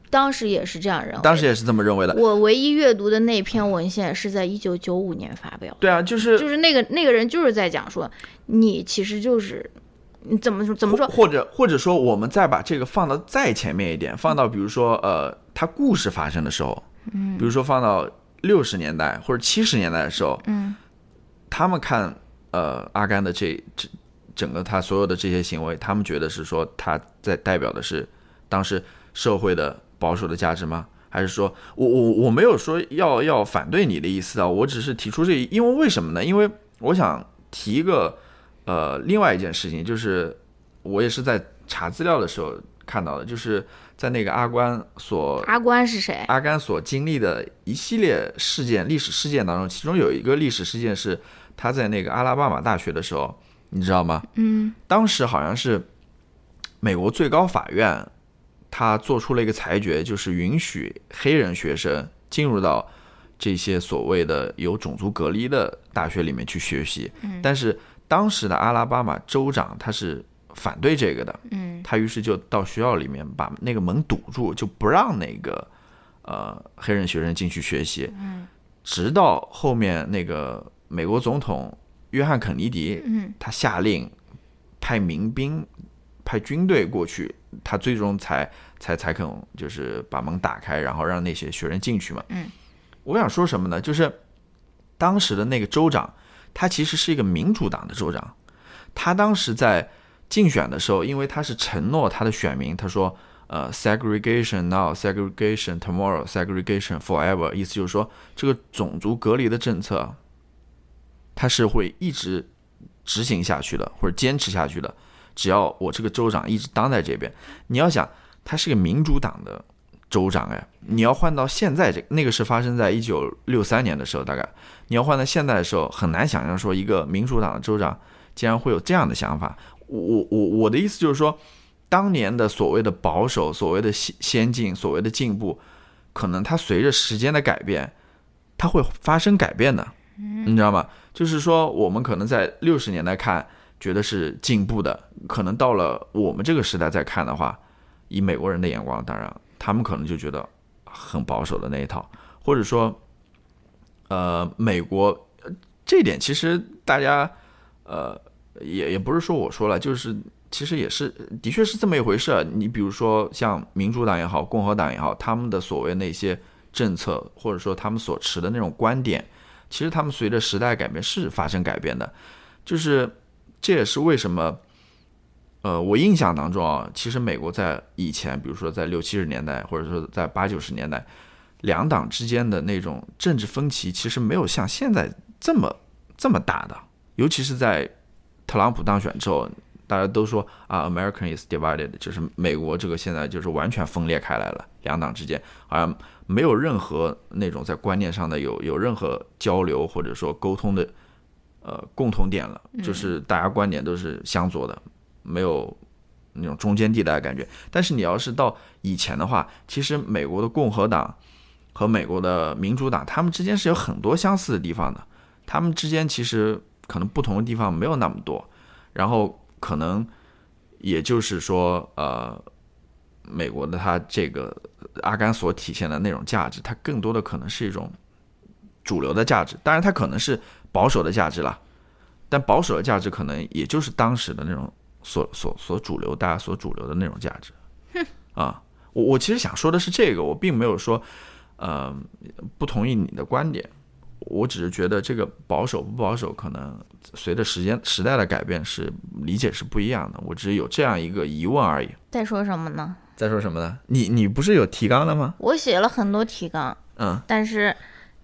当时也是这样认为，当时也是这么认为的。我唯一阅读的那篇文献是在一九九五年发表。对啊，就是就是那个那个人就是在讲说，你其实就是你怎么说怎么说，或者或者说我们再把这个放到再前面一点，放到比如说呃，他故事发生的时候，嗯，比如说放到六十年代或者七十年代的时候，嗯，他们看呃阿甘的这这整个他所有的这些行为，他们觉得是说他在代表的是当时社会的。保守的价值吗？还是说我我我没有说要要反对你的意思啊？我只是提出这，因为为什么呢？因为我想提一个呃另外一件事情，就是我也是在查资料的时候看到的，就是在那个阿关所阿关是谁？阿甘所经历的一系列事件历史事件当中，其中有一个历史事件是他在那个阿拉巴马大学的时候，你知道吗？嗯，当时好像是美国最高法院。他做出了一个裁决，就是允许黑人学生进入到这些所谓的有种族隔离的大学里面去学习。嗯，但是当时的阿拉巴马州长他是反对这个的。嗯，他于是就到学校里面把那个门堵住，就不让那个呃黑人学生进去学习。嗯，直到后面那个美国总统约翰肯尼迪，嗯，他下令派民兵、派军队过去，他最终才。才才肯就是把门打开，然后让那些学生进去嘛。嗯，我想说什么呢？就是当时的那个州长，他其实是一个民主党的州长。他当时在竞选的时候，因为他是承诺他的选民，他说：“呃，segregation now, segregation tomorrow, segregation forever。”意思就是说，这个种族隔离的政策，他是会一直执行下去的，或者坚持下去的。只要我这个州长一直当在这边，你要想。他是个民主党的州长哎，你要换到现在这那个是发生在一九六三年的时候，大概你要换到现在的时候，很难想象说一个民主党的州长竟然会有这样的想法。我我我的意思就是说，当年的所谓的保守、所谓的先先进、所谓的进步，可能它随着时间的改变，它会发生改变的，你知道吗？就是说，我们可能在六十年代看觉得是进步的，可能到了我们这个时代再看的话。以美国人的眼光，当然，他们可能就觉得很保守的那一套，或者说，呃，美国这点其实大家，呃，也也不是说我说了，就是其实也是的确是这么一回事。你比如说像民主党也好，共和党也好，他们的所谓那些政策，或者说他们所持的那种观点，其实他们随着时代改变是发生改变的，就是这也是为什么。呃，我印象当中啊，其实美国在以前，比如说在六七十年代，或者说在八九十年代，两党之间的那种政治分歧，其实没有像现在这么这么大的。尤其是在特朗普当选之后，大家都说啊，American is divided，就是美国这个现在就是完全分裂开来了，两党之间好像没有任何那种在观念上的有有任何交流或者说沟通的呃共同点了，就是大家观点都是相左的。没有那种中间地带的感觉，但是你要是到以前的话，其实美国的共和党和美国的民主党，他们之间是有很多相似的地方的。他们之间其实可能不同的地方没有那么多，然后可能也就是说，呃，美国的它这个阿甘所体现的那种价值，它更多的可能是一种主流的价值，当然它可能是保守的价值了，但保守的价值可能也就是当时的那种。所所所主流，大家所主流的那种价值，啊，我我其实想说的是这个，我并没有说，呃，不同意你的观点，我只是觉得这个保守不保守，可能随着时间时代的改变是理解是不一样的，我只是有这样一个疑问而已。在说什么呢？在说什么呢？你你不是有提纲的吗？我写了很多提纲，嗯，但是。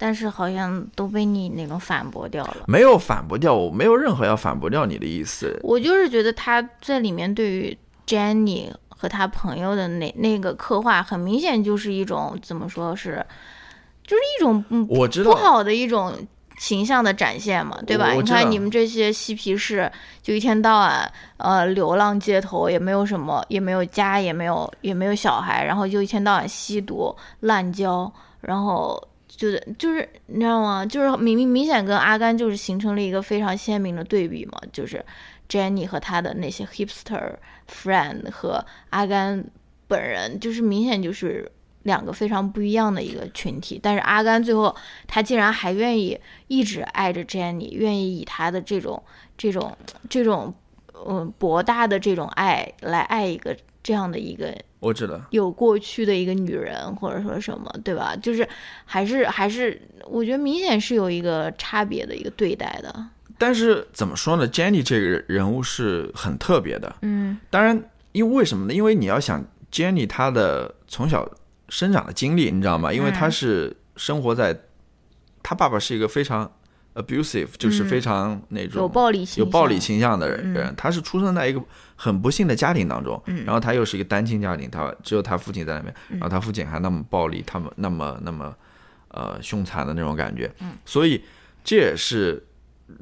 但是好像都被你那种反驳掉了。没有反驳掉，我没有任何要反驳掉你的意思。我就是觉得他在里面对于 Jenny 和他朋友的那那个刻画，很明显就是一种怎么说是，就是一种嗯我知道，不好的一种形象的展现嘛，对吧？你看你们这些嬉皮士，就一天到晚呃流浪街头，也没有什么，也没有家，也没有也没有小孩，然后就一天到晚吸毒、滥交，然后就是就是你知道吗？就是明明明显跟阿甘就是形成了一个非常鲜明的对比嘛，就是 Jenny 和他的那些 hipster friend 和阿甘本人，就是明显就是两个非常不一样的一个群体。但是阿甘最后他竟然还愿意一直爱着 Jenny，愿意以他的这种这种这种嗯博大的这种爱来爱一个这样的一个我知道，有过去的一个女人，或者说什么，对吧？就是还是还是，我觉得明显是有一个差别的一个对待的。但是怎么说呢？Jenny 这个人物是很特别的。嗯当然，因为为什么呢？因为你要想 Jenny 她的从小生长的经历，你知道吗？因为她是生活在，她爸爸是一个非常 abusive，就是非常那种有暴力倾向，有暴力倾向的人他是出生在一个很不幸的家庭当中，然后他又是一个单亲家庭，他只有他父亲在那边，然后他父亲还那么暴力，他们那么那么呃凶残的那种感觉，所以这也是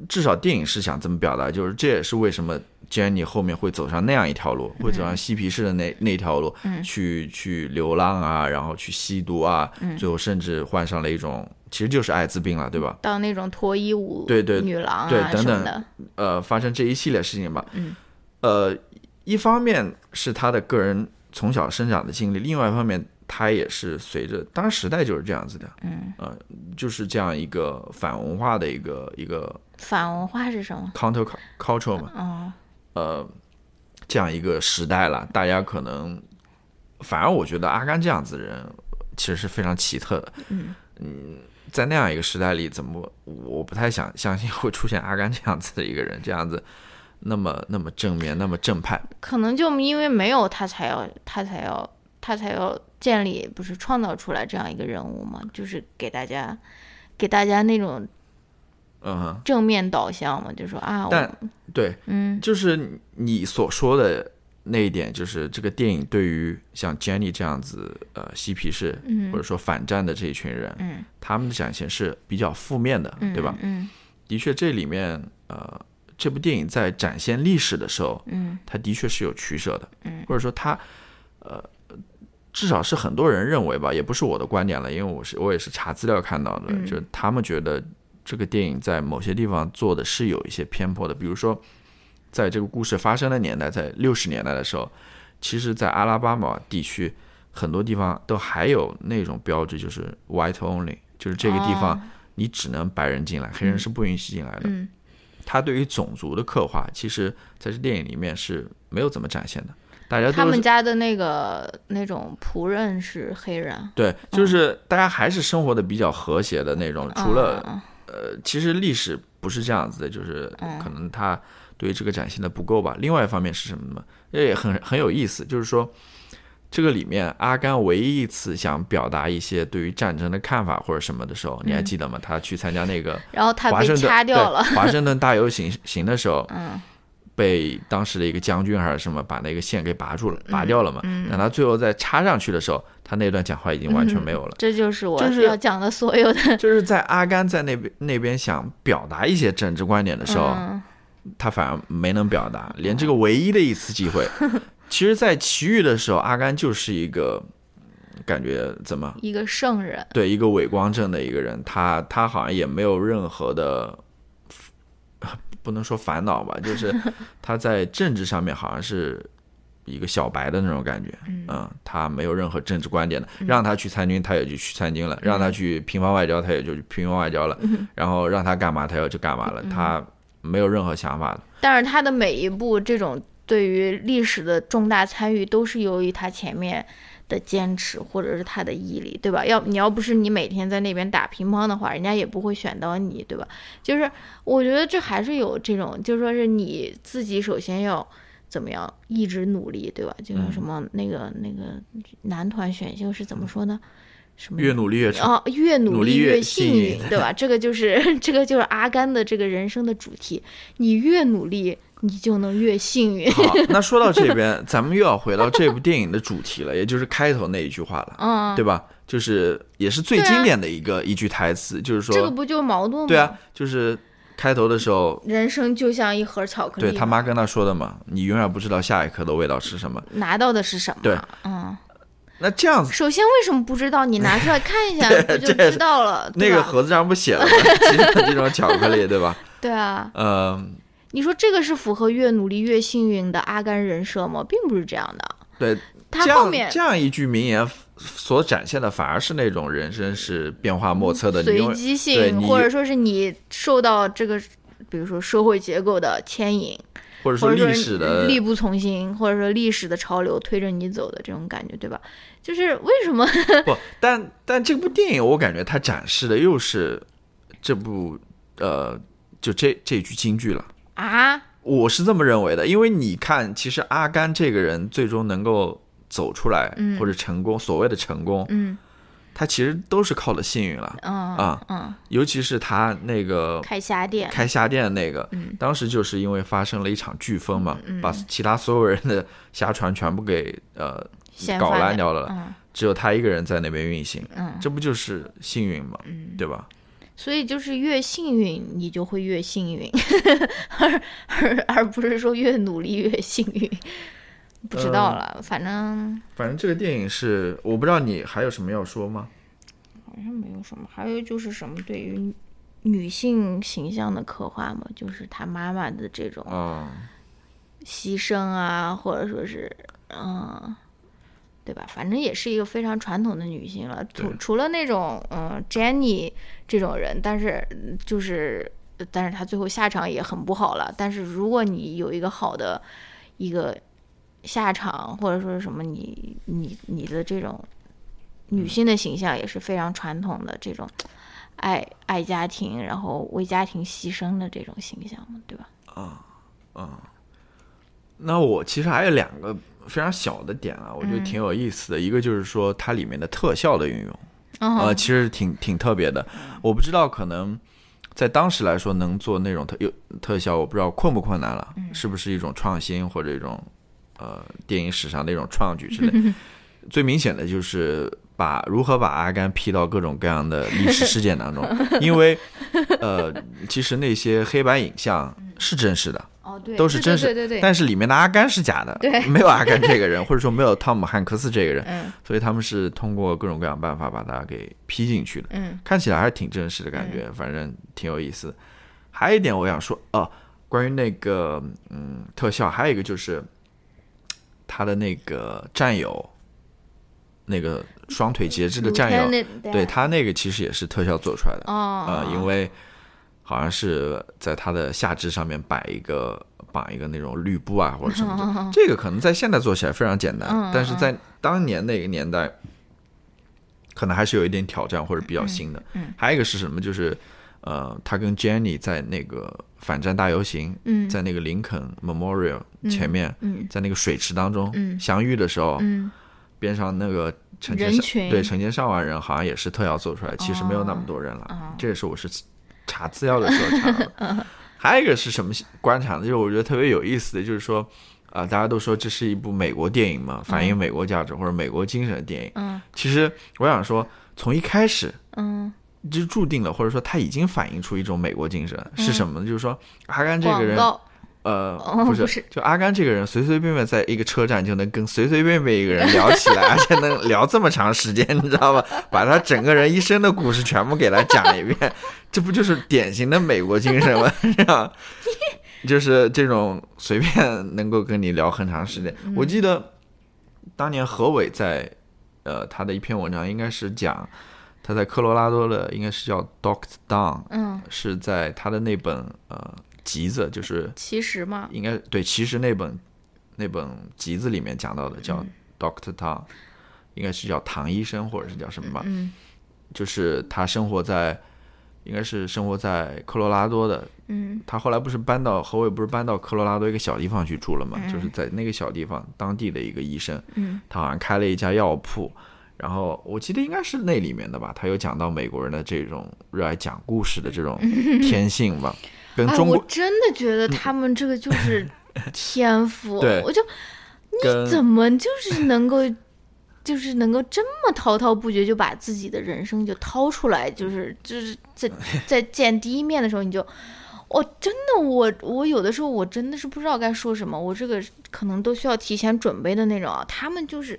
至少电影是想这么表达，就是这也是为什么 Jenny 后面会走上那样一条路，会走上嬉皮士的那那条路，去去流浪啊，然后去吸毒啊，最后甚至患上了一种其实就是艾滋病了，对吧？到那种脱衣舞对对女郎啊对等等的，呃发生这一系列事情吧。嗯，呃，一方面是他的个人从小生长的经历，另外一方面他也是随着当时时代就是这样子的，嗯，呃，就是这样一个反文化的一个一个反文化是什么？counter culture 嘛，哦，呃，这样一个时代了，大家可能反而我觉得阿甘这样子的人其实是非常奇特的，嗯在那样一个时代里，怎么我不太想相信会出现阿甘这样子的一个人，这样子那么那么正面，那么正派。可能就因为没有他才要他才要他才要建立不是创造出来这样一个人物嘛，就是给大家给大家那种嗯哼，正面导向嘛，就说啊，但对，嗯。就是你所说的那一点，就是这个电影对于像 Jenny 这样子呃嬉皮士嗯。或者说反战的这一群人，嗯。他们的展现是比较负面的，嗯对吧？嗯。的确，这里面呃，这部电影在展现历史的时候，嗯。它的确是有取舍的，嗯。或者说它呃，至少是很多人认为吧，也不是我的观点了，因为我是我也是查资料看到的，嗯。就是他们觉得这个电影在某些地方做的是有一些偏颇的，比如说在这个故事发生的年代，在六十年代的时候，其实，在阿拉巴马地区很多地方都还有那种标志，就是 white only，就是这个地方哦你只能白人进来，黑人是不允许进来的。嗯他对于种族的刻画，其实在这电影里面是没有怎么展现的。大家他们家的那个那种仆人是黑人，对，就是大家还是生活的比较和谐的那种。除了嗯呃，其实历史不是这样子的，就是嗯可能他对于这个展现的不够吧。另外一方面是什么呢？也很很有意思，就是说这个里面阿甘唯一一次想表达一些对于战争的看法或者什么的时候，你还记得吗？他去参加那个然后嗯他被华盛顿掐掉了，对 华盛顿大游行行的时候，嗯被当时的一个将军还是什么把那个线给拔住了，嗯拔掉了嘛。等他最后再插上去的时候，他那段讲话已经完全没有了。这就是我就是要讲的所有的 就是在阿甘在那边那边想表达一些政治观点的时候，嗯他反而没能表达，连这个唯一的一次机会，其实，在奇遇的时候，阿甘就是一个嗯感觉怎么一个圣人，对一个伪光正的一个人，他他好像也没有任何的。不能说烦恼吧，就是他在政治上面好像是一个小白的那种感觉，嗯，他没有任何政治观点的，让他去参军，他也就去参军了；让他去平方外交，他也就去平方外交了；然后让他干嘛，他要去干嘛了，他没有任何想法的。但是他的每一步这种对于历史的重大参与，都是由于他前面的坚持或者是他的毅力，对吧？要你要不是你每天在那边打乒乓的话，人家也不会选到你，对吧？就是我觉得这还是有这种，就说是你自己首先要。怎么样一直努力，对吧？就像什么那个、那个男团选秀是怎么说呢？什么越努力越成。啊，越努努力越幸运对吧？这个就是 这个就是阿甘的这个人生的主题。你越努力，你就能越幸运。好，那说到这边，咱们又要回到这部电影的主题了，也就是开头那一句话了，嗯，对吧？就是也是最经典的一个、一句台词，就是说，这个不就矛盾吗？对啊，就是开头的时候，人生就像一盒巧克力，对他妈跟他说的嘛，你永远不知道下一刻的味道是什么。拿到的是什么？对，嗯，那这样子，首先为什么不知道？你拿出来 看一下，不就知道了？那个盒子上不写了吗？其实这种巧克力，对吧？对啊，呃，你说这个是符合越努力越幸运的阿甘人设吗？并不是这样的。对，他后面这样一句名言所展现的，反而是那种人生是变化莫测的，随机性，或者说是你受到这个，比如说社会结构的牵引，或者说历史的力不从心，或者说历史的潮流推着你走的这种感觉，对吧？就是为什么？不，但但这部电影我感觉它展示的又是这部呃，就这这句京剧了。啊，我是这么认为的，因为你看，其实阿甘这个人最终能够走出来、嗯。或者成功，所谓的成功，嗯。他其实都是靠的幸运了。嗯啊。嗯，尤其是他那个开虾店，开虾店的那个，嗯。当时就是因为发生了一场飓风嘛，把其他所有人的虾船全部给呃搞烂掉了，嗯。只有他一个人在那边运行，嗯，这不就是幸运吗？对吧？所以就是越幸运，你就会越幸运，而而而不是说越努力越幸运。不知道了，反正反正这个电影是，我不知道你还有什么要说吗？好像没有什么。还有就是什么对于女性形象的刻画嘛，就是她妈妈的这种啊、牺牲啊，或者说是嗯，对吧？反正也是一个非常传统的女性了。除除了那种嗯 Jenny 这种人，但是嗯就是，但是她最后下场也很不好了。但是如果你有一个好的一个下场，或者说是什么你你你的这种女性的形象也是非常传统的这种爱爱家庭，然后为家庭牺牲的这种形象嘛，对吧？那我其实还有两个非常小的点啊，我觉得嗯挺有意思的。一个就是说它里面的特效的运用，嗯呃，其实挺挺特别的。我不知道可能在当时来说能做那种特有特效，我不知道困不困难了，嗯是不是一种创新或者一种呃电影史上的一种创举之类。最明显的就是把如何把阿甘 P 到各种各样的历史事件当中，因为呃，其实那些黑白影像是真实的，哦，对，都是真实对对对对，但是里面的阿甘是假的，对没有阿甘这个人，或者说没有汤姆汉克斯这个人，嗯所以他们是通过各种各样办法把他给 P 进去的，嗯看起来还是挺真实的感觉，反正挺有意思。还有一点我想说哦，关于那个嗯特效，还有一个就是他的那个战友，那个双腿截肢的战友，对他那个其实也是特效做出来的，哦，呃，因为好像是在他的下肢上面摆一个绑一个那种绿布啊或者什么的，这个可能在现在做起来非常简单，嗯但是在当年那个年代，可能还是有一点挑战或者比较新的。嗯还有一个是什么？就是呃，他跟 Jenny 在那个反战大游行，嗯在那个林肯 Memorial 前面，嗯在那个水池当中、嗯相遇的时候，嗯边上那个成千上对成千上万人，好像也是特效做出来，其实没有那么多人了。哦这也是我是查资料的时候查的。还有一个是什么观察呢？就是我觉得特别有意思的，就是说，啊、大家都说这是一部美国电影嘛，反映美国价值或者美国精神的电影。嗯其实我想说，从一开始嗯，就注定了，或者说它已经反映出一种美国精神，是什么呢？就是说，阿甘这个人，呃，哦不是，不是就阿甘这个人，随随便便在一个车站就能跟随随便便一个人聊起来，而且能聊这么长时间，你知道吧？把他整个人一生的故事全部给他讲一遍，这不就是典型的美国精神吗？是吧？就是这种随便能够跟你聊很长时间。我记得当年何伟在呃他的一篇文章，应该是讲他在科罗拉多的，应该是叫 Doctor Down，嗯，是在他的那本呃集子，就是其实嘛，应该对，其实那本那本集子里面讲到的叫嗯。Doctor Tom，、应该是叫唐医生或者是叫什么吧，嗯。就是他生活在应该是生活在科罗拉多的，嗯。他后来不是搬到何伟不是搬到科罗拉多一个小地方去住了嘛，嗯。就是在那个小地方当地的一个医生，嗯。他好像开了一家药铺。然后我记得应该是那里面的吧，他有讲到美国人的这种热爱讲故事的这种 天性吧。哎，跟中国、我真的觉得他们这个就是天赋，对我就你怎么就是能够，就是能够这么滔滔不绝就把自己的人生就掏出来，就是就是在 在见第一面的时候你就。我真的，我我有的时候我真的是不知道该说什么，我这个可能都需要提前准备的那种啊。他们就是，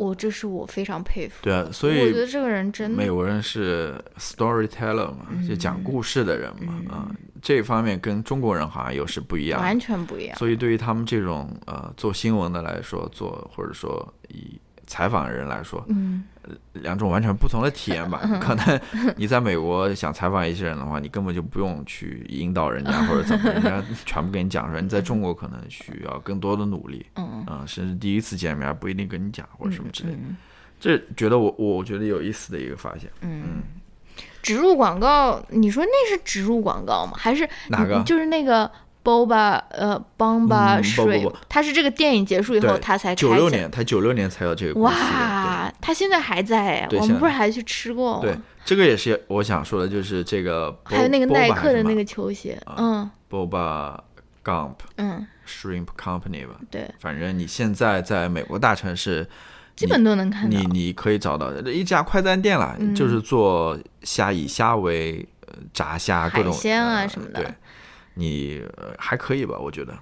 我这是我非常佩服。对啊，所以我觉得这个人真的美国人是 storyteller 嘛，就讲故事的人嘛，啊、这方面跟中国人好像又是不一样。完全不一样。所以对于他们这种呃做新闻的来说，做或者说以采访人来说，嗯，两种完全不同的体验吧。可能你在美国想采访一些人的话，你根本就不用去引导人家 或者怎么，人家全部给你讲出来。你在中国可能需要更多的努力，嗯嗯，甚至第一次见面不一定跟你讲或者什么之类的。嗯这觉得我我觉得有意思的一个发现。嗯，植入广告，你说那是植入广告吗？还是哪个就是那个 Boba 呃 Bomba 嗯不水，不不它是这个电影结束以后对他才开九六年，他九六年才有这个。哇，他现在还在哎，我们不是还去吃过吗？对，这个也是我想说的，就是这个还有那个耐克的那个球鞋，嗯 Boba Gump 嗯，Shrimp Company 吧。对，反正你现在在美国大城市，基本都能看到你。你可以找到一家快餐店啦，嗯就是做虾以虾为呃炸虾各种海鲜啊呃什么的对，你、呃还可以吧？我觉得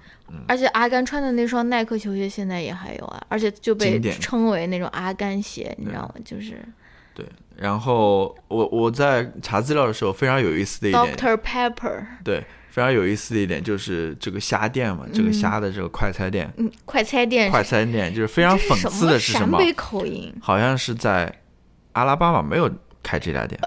而且阿甘穿的那双耐克球鞋现在也还有啊，而且就被称为那种阿甘鞋，你知道吗？就是对。然后我我在查资料的时候，非常有意思的一点，，Doctor Pepper，对，非常有意思的一点就是这个虾店嘛，这个虾的这个快餐店，嗯，快餐店。快餐店就是非常讽刺的是什么？陕北口音，好像是在阿拉巴马没有开这家店，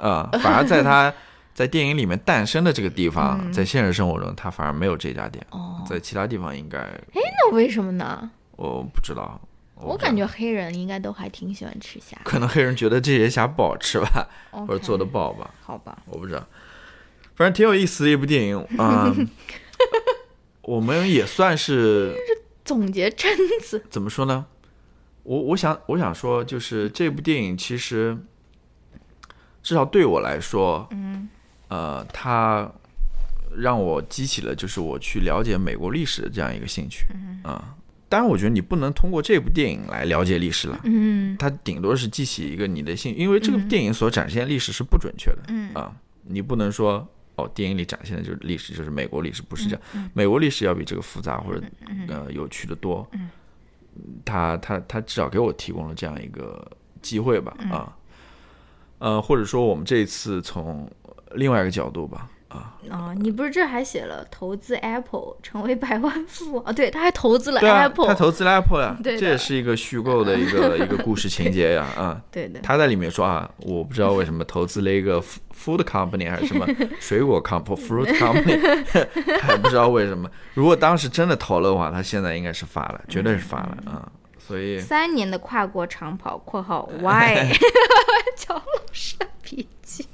啊、反而在他在电影里面诞生的这个地方，在现实生活中它反而没有这家店，嗯哦，在其他地方应该哎那为什么呢？我不知道，我感觉黑人应该都还挺喜欢吃虾，可能黑人觉得这些虾不好吃吧，或或者做的不好吧，好吧？我不知道，反正挺有意思的一部电影，嗯，我们也算是 总结贞子，怎么说呢？我我想我想说，就是这部电影其实至少对我来说，嗯呃，它让我激起了就是我去了解美国历史的这样一个兴趣。嗯啊、当然，我觉得你不能通过这部电影来了解历史了，嗯它顶多是激起一个你的兴，因为这个电影所展现历史是不准确的。嗯。啊、你不能说。哦，电影里展现的就是历史，就是美国历史，不是这样。嗯美国历史要比这个复杂或者呃有趣的多。嗯。他他他至少给我提供了这样一个机会吧，嗯。啊，呃，或者说我们这一次从另外一个角度吧，啊，哦，你不是这还写了投资 Apple 成为百万富翁？哦，对，他还投资了，Apple，他投资了 Apple 呀，对这也是一个虚构的一个 一个故事情节呀，啊，对的，他在里面说啊，我不知道为什么投资了一个 food company 还是什么 水果 company fruit company，还不知道为什么。如果当时真的投了的话，他现在应该是发了，绝对是发了啊。所以三年的跨国长跑（括号 Y） 乔老师的笔记。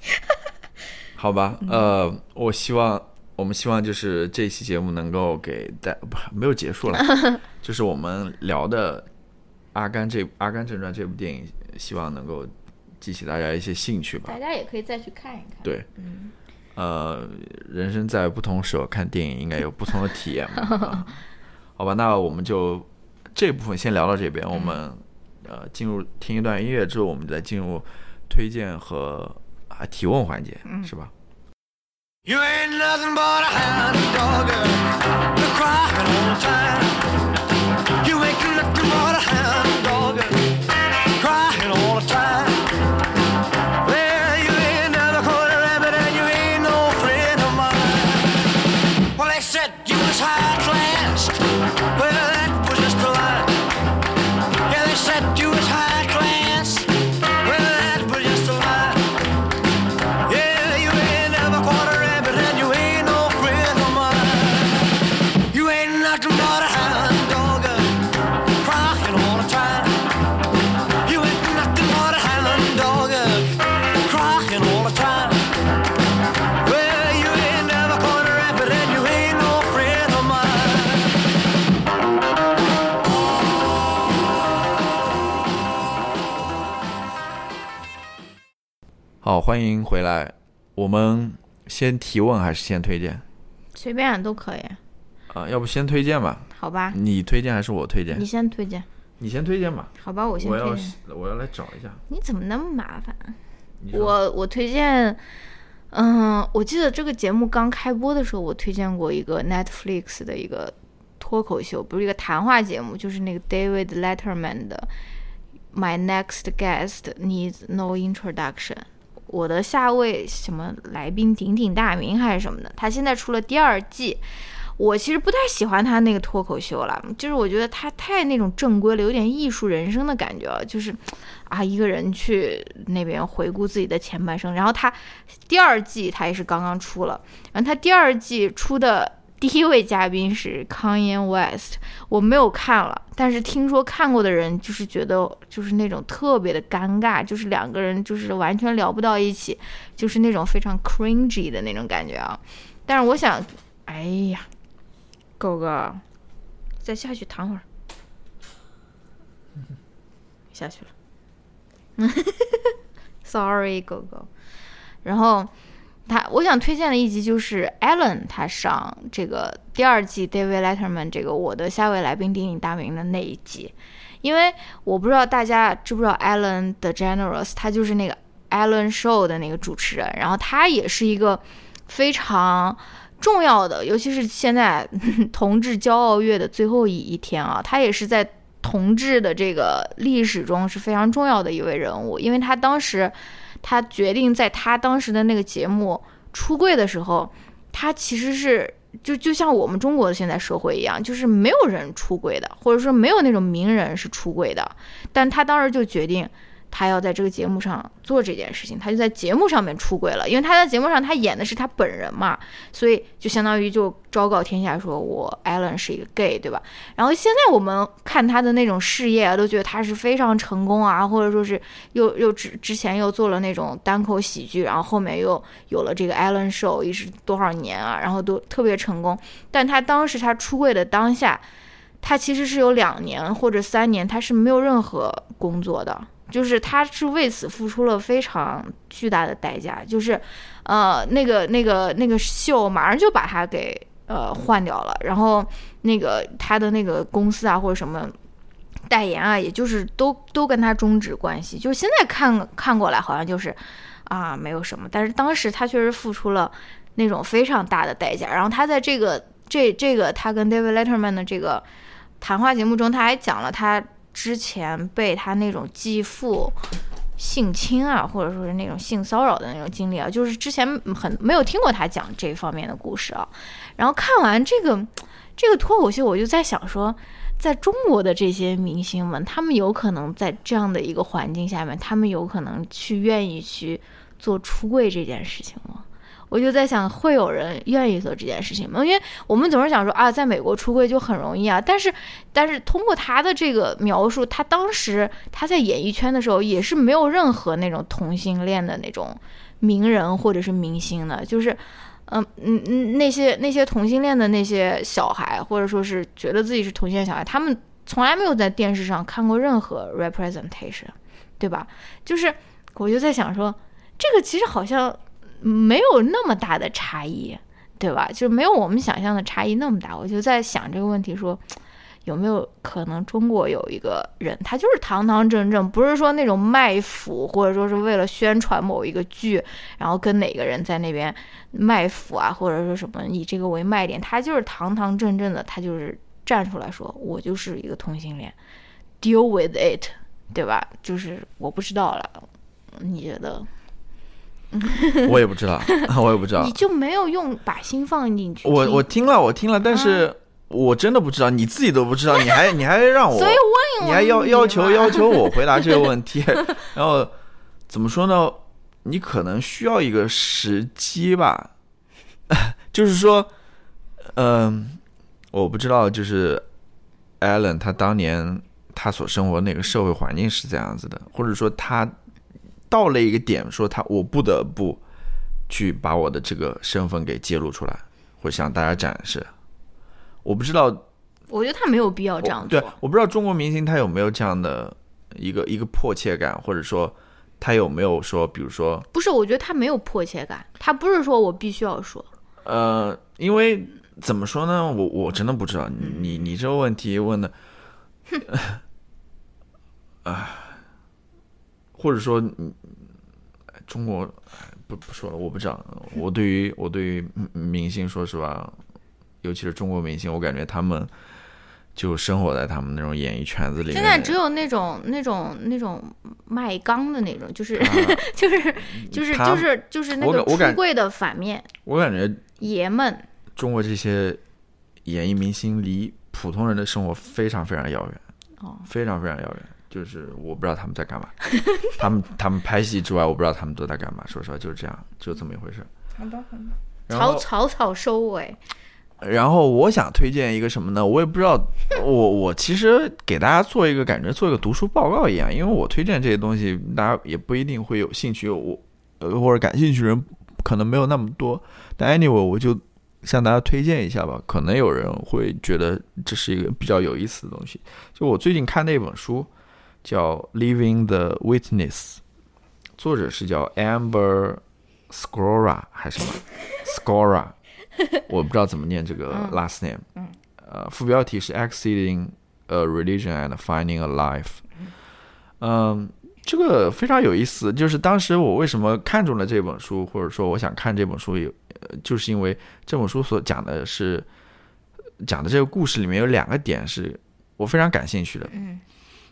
好吧，呃，我希望我们希望就是这期节目能够给带不没有结束了，就是我们聊的《阿甘》这《阿甘正传》这部电影，希望能够激起大家一些兴趣吧大。家也可以再去看一看。对，呃，人生在不同时候看电影，应该有不同的体验嘛。啊好吧，那我们就这部分先聊到这边，我们呃进入听一段音乐之后，我们再进入推荐和啊提问环节，是吧？You ain't nothing but a hound dog, you're crying all the time. You ain't nothing but 好，欢迎回来。我们先提问还是先推荐？随便都可以，啊、要不先推荐吧？好吧？你推荐还是我推荐你？先推荐，你先推荐吧。好吧？我先我要推荐。我要来找一下。你怎么那么麻烦？我我推荐，嗯，我记得这个节目刚开播的时候，我推荐过一个 Netflix 的一个脱口秀，不是一个谈话节目，就是那个 David Letterman 的 My Next Guest Needs No Introduction。我的下位什么来宾鼎鼎大名还是什么的，他现在出了第二季。我其实不太喜欢他那个脱口秀了，就是我觉得他太那种正规了，有点艺术人生的感觉了，就是啊，一个人去那边回顾自己的前半生。然后他第二季他也是刚刚出了，然后他第二季出的第一位嘉宾是 Kanye West，我没有看了，但是听说看过的人就是觉得就是那种特别的尴尬，就是两个人就是完全聊不到一起，就是那种非常 cringy 的那种感觉啊。但是我想，哎呀，狗哥，再下去躺会儿，下去了。Sorry，狗狗。然后他，我想推荐的一集就是 Alan 他上这个第二季 David Letterman 这个我的下位来宾鼎鼎大名的那一集，因为我不知道大家知不知道 Alan the Generous，他就是那个 Alan Show 的那个主持人，然后他也是一个非常。重要的，尤其是现在 同志骄傲月的最后一一天啊，他也是在同志的这个历史中是非常重要的一位人物，因为他当时他决定在他当时的那个节目出柜的时候，他其实是就就像我们中国的现在社会一样，就是没有人出柜的，或者说没有那种名人是出柜的，但他当时就决定。他要在这个节目上做这件事情，他就在节目上面出轨了，因为他在节目上他演的是他本人嘛，所以就相当于就昭告天下说我 Alan 是一个 gay，对吧？然后现在我们看他的那种事业啊，都觉得他是非常成功啊，或者说是又又之之前又做了那种单口喜剧，然后后面又有了这个 Alan Show，一直多少年啊，然后都特别成功。但他当时他出柜的当下，他其实是有两年或者三年，他是没有任何工作的。就是他是为此付出了非常巨大的代价，就是，呃，那个那个那个秀马上就把他给呃换掉了，然后那个他的那个公司啊或者什么代言啊，也就是都都跟他终止关系。就现在看看过来好像就是啊没有什么，但是当时他确实付出了那种非常大的代价。然后他在这个这这个他跟 David Letterman 的这个谈话节目中，他还讲了他。之前被他那种继父性侵啊，或者说是那种性骚扰的那种经历啊，就是之前很没有听过他讲这方面的故事啊。然后看完这个 这个脱口秀，我就在想说，在中国的这些明星们，他们有可能在这样的一个环境下面，他们有可能去愿意去做出柜这件事情吗？我就在想，会有人愿意做这件事情吗？因为我们总是想说啊，在美国出柜就很容易啊，但是，但是通过他的这个描述，他当时他在演艺圈的时候也是没有任何那种同性恋的那种名人或者是明星的，就是，嗯嗯嗯，那些那些同性恋的那些小孩，或者说是觉得自己是同性恋小孩，他们从来没有在电视上看过任何 representation，对吧？就是我就在想说，这个其实好像。没有那么大的差异，对吧？就没有我们想象的差异那么大。我就在想这个问题，说有没有可能中国有一个人，他就是堂堂正正，不是说那种卖腐，或者说是为了宣传某一个剧，然后跟哪个人在那边卖腐啊，或者说什么以这个为卖点，他就是堂堂正正的，他就是站出来说，我就是一个同性恋，deal with it，对吧？就是我不知道了，你觉得？我也不知道，我也不知道你。就没有用把心放进去？我我听了，我听了，但是我真的不知道，你自己都不知道，你还 你还让我，所以问你还要要求要求我回答这个问题，然后怎么说呢？你可能需要一个时机吧，就是说，嗯、我不知道，就是 Alan 他当年他所生活那个社会环境是这样子的，或者说他到了一个点，说他我不得不去把我的这个身份给揭露出来，或向大家展示。我不知道我觉得他没有必要这样做。对，我不知道中国明星他有没有这样的一个一个迫切感，或者说他有没有说，比如说，不是，我觉得他没有迫切感，他不是说我必须要说，呃，因为怎么说呢，我我真的不知道你你这个问题问的，啊，或者说你中国哎不不说了，我不知道。我对于我对于嗯明星，说实话，尤其是中国明星，我感觉他们就生活在他们那种演艺圈子里面。现在只有那种那种那种卖钢的那种，就是、啊就是 就是就是就是那个出柜的反面，我感觉爷们。中国这些演艺明星离普通人的生活非常非常遥远，哦，非常非常遥远。就是我不知道他们在干嘛，他们他们拍戏之外，我不知道他们都在干嘛。说实话，就是这样，就这么一回事。好吧，好吧。草草草收尾，然后我想推荐一个什么呢？我也不知道，我我其实给大家做一个感觉，做一个读书报告一样，因为我推荐这些东西，大家也不一定会有兴趣，我呃或者感兴趣的人可能没有那么多。但 anyway，我就向大家推荐一下吧，可能有人会觉得这是一个比较有意思的东西。就我最近看那本书叫《Living the Witness》，作者是叫 Amber Scora 还是什么 Scora，我不知道怎么念这个 last name。呃，副标题是 Exceeding a Religion and Finding a Life。嗯，这个非常有意思。就是当时我为什么看中了这本书，或者说我想看这本书，有呃，就是因为这本书所讲的是讲的这个故事里面有两个点是我非常感兴趣的。嗯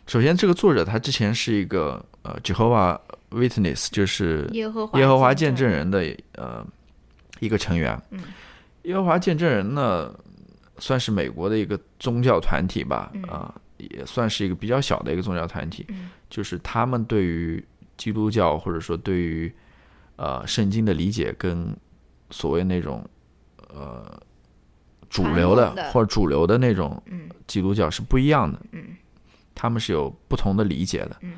首先，这个作者他之前是一个呃 Jehovah Witness，就是耶和华耶和华见见证人的呃一个成员。嗯耶和华见证人呢，算是美国的一个宗教团体吧，啊、也算是一个比较小的一个宗教团体。嗯就是他们对于基督教或者说对于呃圣经的理解，跟所谓那种呃主流的或者主流的那种嗯基督教是不一样的。嗯他们是有不同的理解的。嗯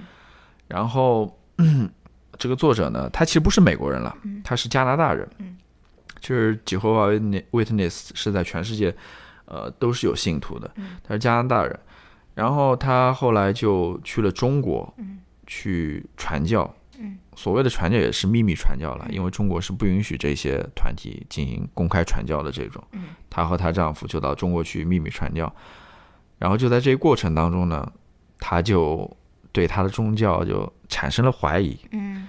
然后 这个作者呢，他其实不是美国人了，嗯他是加拿大人。嗯就是 Jehovah Witness 是在全世界呃都是有信徒的，嗯他是加拿大人。然后他后来就去了中国，嗯去传教。嗯所谓的传教也是秘密传教了，因为中国是不允许这些团体进行公开传教的这种。嗯她和她丈夫就到中国去秘密传教，然后就在这一过程当中呢，她就对他的宗教就产生了怀疑，嗯，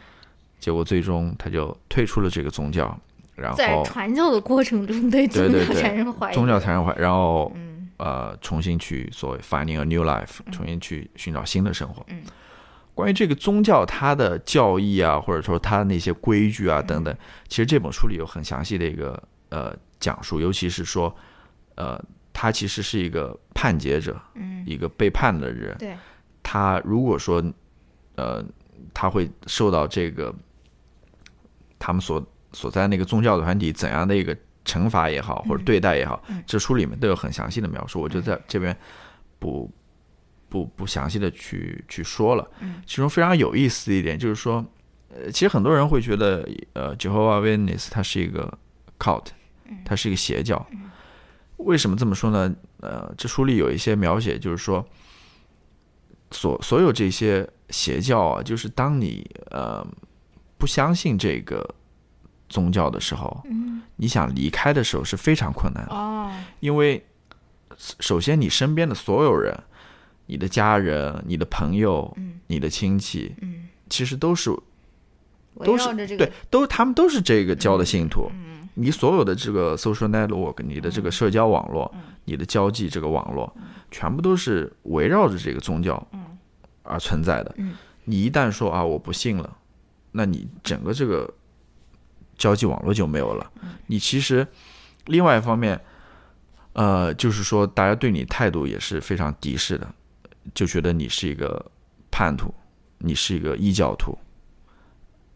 结果最终他就退出了这个宗教，然后在传教的过程中对宗教产生怀疑，宗教产生怀疑，然后嗯。呃重新去所谓 finding a new life，重新去寻找新的生活。嗯。关于这个宗教它的教义啊，或者说它的那些规矩嗯啊等等，其实这本书里有很详细的一个呃讲述，尤其是说呃他其实是一个叛劫者，嗯，一个背叛的人。对，他如果说呃他会受到这个他们所所在那个宗教团体怎样的一个惩罚也好，或者对待也好，嗯这书里面都有很详细的描述，我就在这边不不不详细的去去说了。嗯其中非常有意思的一点就是说，呃，其实很多人会觉得，呃，Jehovah Witness 它是一个 cult，它是一个邪教。为什么这么说呢？呃，这书里有一些描写，就是说，所所有这些邪教啊，就是当你呃不相信这个宗教的时候，嗯你想离开的时候是非常困难的。哦，因为首先你身边的所有人，你的家人、你的朋友、嗯你的亲戚，嗯，其实都是都是这个对，都他们都是这个教的信徒。嗯你所有的这个 social network，你的这个社交网络，嗯你的交际这个网络，全部都是围绕着这个宗教嗯而存在的。嗯你一旦说啊我不信了，那你整个这个交际网络就没有了。嗯你其实另外一方面，呃，就是说大家对你态度也是非常敌视的，就觉得你是一个叛徒，你是一个异教徒。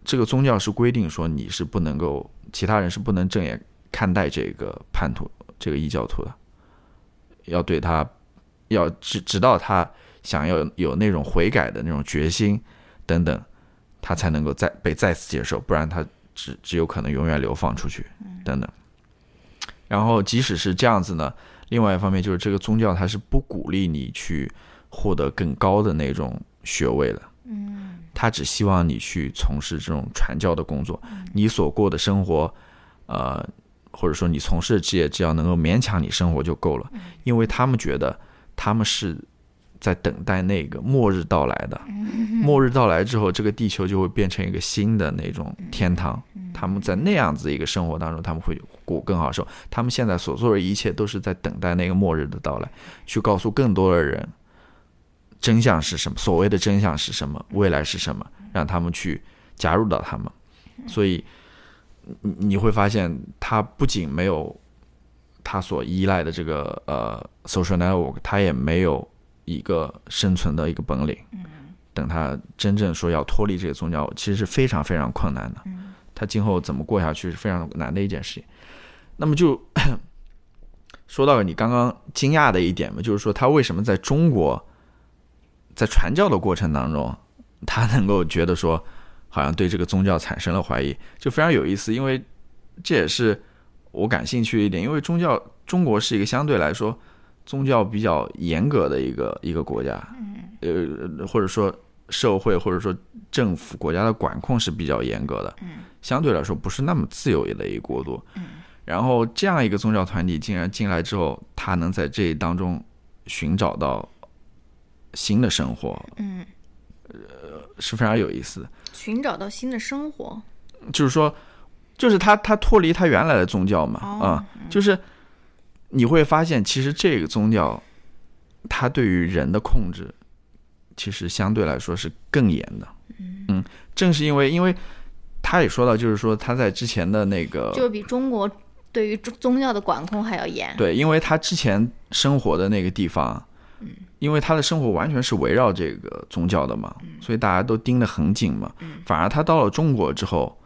这个宗教是规定说你是不能够，其他人是不能正眼看待这个叛徒、这个异教徒的，要对他，要直直到他想要有那种悔改的那种决心等等，他才能够再被再次接受，不然他只只有可能永远流放出去等等。然后即使是这样子呢，另外一方面就是这个宗教它是不鼓励你去获得更高的那种学位的。嗯他只希望你去从事这种传教的工作，你所过的生活，呃，或者说你从事的职业，只要能够勉强你生活就够了，因为他们觉得他们是在等待那个末日到来的。末日到来之后，这个地球就会变成一个新的那种天堂。他们在那样子一个生活当中，他们会过更好受。他们现在所做的一切都是在等待那个末日的到来，去告诉更多的人真相是什么，所谓的真相是什么，未来是什么，让他们去加入到他们。所以你你会发现，他不仅没有他所依赖的这个呃 social network，他也没有一个生存的一个本领。等他真正说要脱离这个宗教，其实是非常非常困难的。他今后怎么过下去是非常难的一件事情。那么就 说到你刚刚惊讶的一点嘛，就是说他为什么在中国在传教的过程当中，他能够觉得说好像对这个宗教产生了怀疑，就非常有意思。因为这也是我感兴趣的一点，因为宗教中国是一个相对来说宗教比较严格的一个一个国家，呃，或者说社会或者说政府国家的管控是比较严格的，相对来说不是那么自由的一个国度。然后这样一个宗教团体竟然进来之后，他能在这当中寻找到新的生活，嗯，呃是非常有意思的。寻找到新的生活。就是说，就是他他脱离他原来的宗教嘛，哦啊、就是你会发现，其实这个宗教，它对于人的控制，其实相对来说是更严的。嗯，正是因为，因为他也说到，就是说他在之前的那个，就是比中国对于宗宗教的管控还要严。对，因为他之前生活的那个地方，因为他的生活完全是围绕这个宗教的嘛，所以大家都盯得很紧嘛。反而他到了中国之后，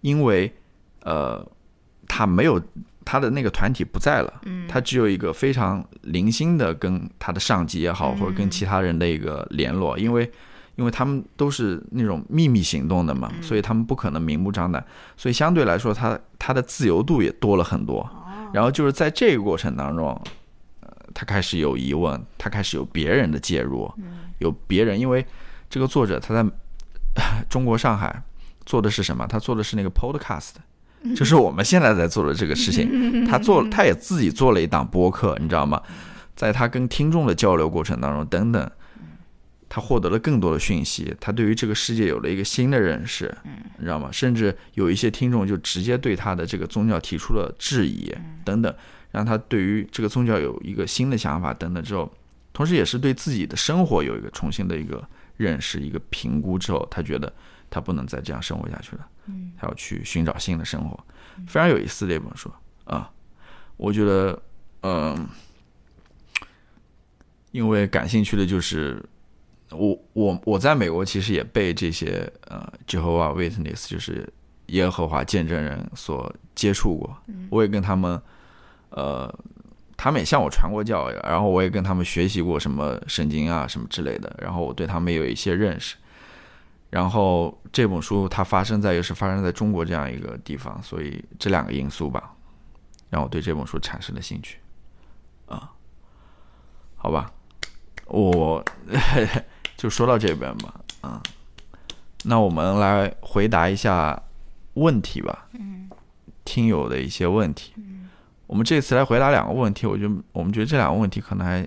因为呃，他没有他的那个团体不在了，他只有一个非常零星的跟他的上级也好，或者跟其他人的一个联络，因为。因为他们都是那种秘密行动的嘛，所以他们不可能明目张胆，所以相对来说他，他的自由度也多了很多。然后就是在这个过程当中，呃，他开始有疑问，他开始有别人的介入，有别人，因为这个作者他在 中国上海做的是什么？他做的是那个 podcast，就是我们现在在做的这个事情。他做，他也自己做了一档播客，你知道吗？在他跟听众的交流过程当中，等等，他获得了更多的讯息，他对于这个世界有了一个新的认识，你知道吗？甚至有一些听众就直接对他的这个宗教提出了质疑，等等，让他对于这个宗教有一个新的想法，等等之后，同时也是对自己的生活有一个重新的一个认识、一个评估之后，他觉得他不能再这样生活下去了，他要去寻找新的生活，非常有意思的一本书。啊，我觉得，嗯、因为感兴趣的就是我我我在美国其实也被这些呃 Jehovah Witness 就是耶和华见证人所接触过，我也跟他们呃，他们也向我传过教，然后我也跟他们学习过什么圣经啊什么之类的，然后我对他们也有一些认识。然后这本书它发生在又是发生在中国这样一个地方，所以这两个因素吧，让我对这本书产生了兴趣。啊，好吧，我 就说到这边吧。啊，那我们来回答一下问题吧。嗯，听友的一些问题。我们这次来回答两个问题，我觉得我们觉得这两个问题可能还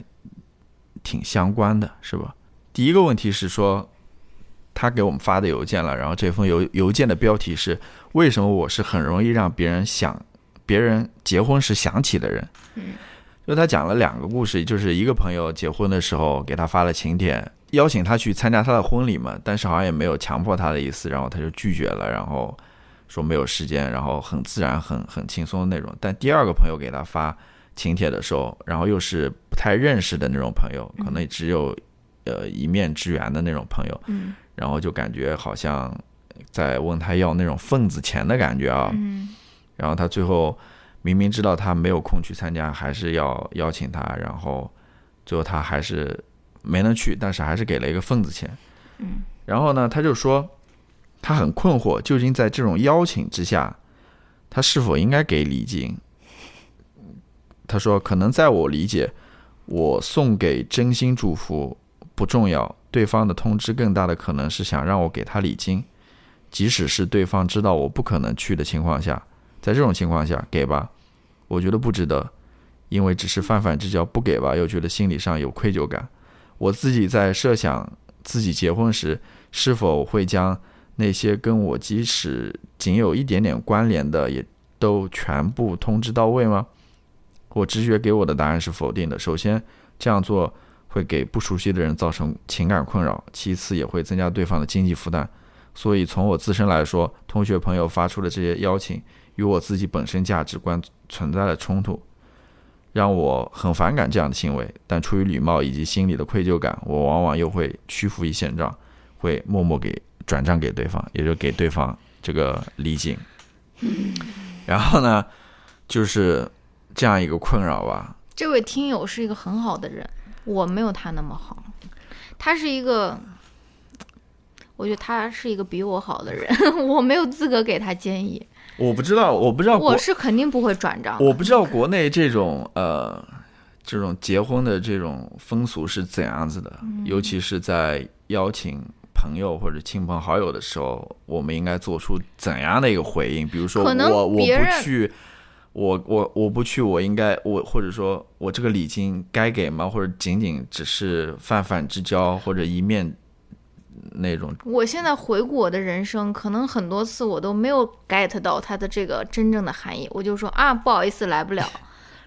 挺相关的，是吧？第一个问题是说，他给我们发的邮件了，然后这封邮邮件的标题是“为什么我是很容易让别人想别人结婚时想起的人”。就他讲了两个故事，就是一个朋友结婚的时候给他发了请帖，邀请他去参加他的婚礼嘛，但是好像也没有强迫他的意思，然后他就拒绝了，然后说没有时间，然后很自然、很很轻松的那种。但第二个朋友给他发请帖的时候，然后又是不太认识的那种朋友，可能只有呃一面之缘的那种朋友，嗯然后就感觉好像在问他要那种份子钱的感觉啊。嗯然后他最后明明知道他没有空去参加，还是要邀请他，然后最后他还是没能去，但是还是给了一个份子钱。嗯，然后呢，他就说他很困惑，究竟在这种邀请之下，他是否应该给礼金？他说，可能在我理解，我送给真心祝福不重要，对方的通知更大的可能是想让我给他礼金，即使是对方知道我不可能去的情况下，在这种情况下给吧，我觉得不值得，因为只是泛泛之交，不给吧，又觉得心理上有愧疚感。我自己在设想自己结婚时是否会将那些跟我即使仅有一点点关联的，也都全部通知到位吗？我直觉给我的答案是否定的。首先，这样做会给不熟悉的人造成情感困扰；其次，也会增加对方的经济负担。所以，从我自身来说，同学朋友发出的这些邀请，与我自己本身价值观存在了冲突，让我很反感这样的行为。但出于礼貌以及心里的愧疚感，我往往又会屈服于现状，会默默给转账给对方，也就给对方这个礼金。然后呢，就是这样一个困扰吧。这位听友是一个很好的人，我没有他那么好。他是一个，我觉得他是一个比我好的人，我没有资格给他建议。我不知道，我不知道我是肯定不会转账。我不知道国内这种呃这种结婚的这种风俗是怎样子的，嗯尤其是在邀请朋友或者亲朋好友的时候，我们应该做出怎样的一个回应？比如说我我不去。我我我不去，我应该我或者说我这个礼金该给吗？或者仅仅只是泛泛之交或者一面那种我现在回顾我的人生，可能很多次我都没有 get 到它的这个真正的含义，我就说啊，不好意思来不了，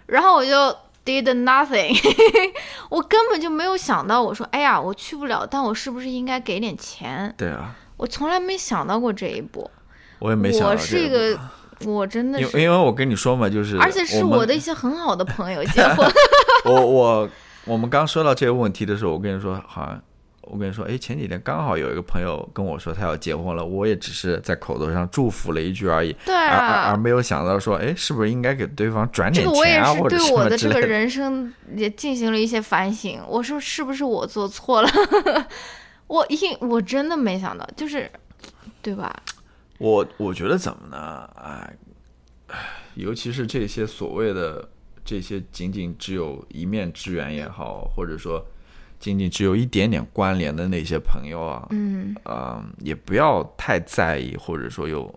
然后我就 did nothing，我根本就没有想到，我说哎呀，我去不了，但我是不是应该给点钱？对啊，我从来没想到过这一步。我也没想到我是一个，我真的是，因为因为我跟你说嘛，就是而且是我的一些很好的朋友结婚，我我我们刚说到这个问题的时候，我跟你说，好像我跟你说，哎，前几天刚好有一个朋友跟我说他要结婚了，我也只是在口头上祝福了一句而已，对而而。没有想到说，哎，是不是应该给对方转点钱啊，或者什对我的。这个人生也进行了一些反省。我说是不是我做错了？我一我真的没想到，就是，对吧？我我觉得怎么呢？哎，唉尤其是这些所谓的这些仅仅只有一面之缘也好，或者说仅仅只有一点点关联的那些朋友啊，嗯，呃，也不要太在意，或者说有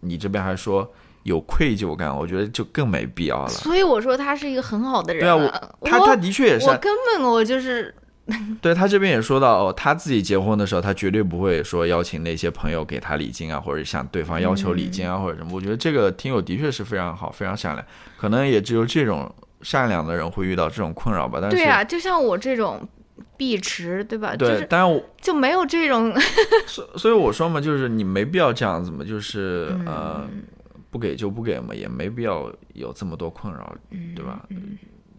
你这边还说有愧疚感，我觉得就更没必要了。所以我说他是一个很好的人对啊，我他他的确也是我，根本我就是 对他这边也说到哦，他自己结婚的时候，他绝对不会说邀请那些朋友给他礼金啊，或者向对方要求礼金啊，或者什么。我觉得这个听友的确是非常好，非常善良，可能也只有这种善良的人会遇到这种困扰吧。但是对啊，就像我这种碧池，对吧？就对，是当然我就没有这种 所所以我说嘛，就是你没必要这样子嘛，就是嗯呃，不给就不给嘛，也没必要有这么多困扰，对吧？嗯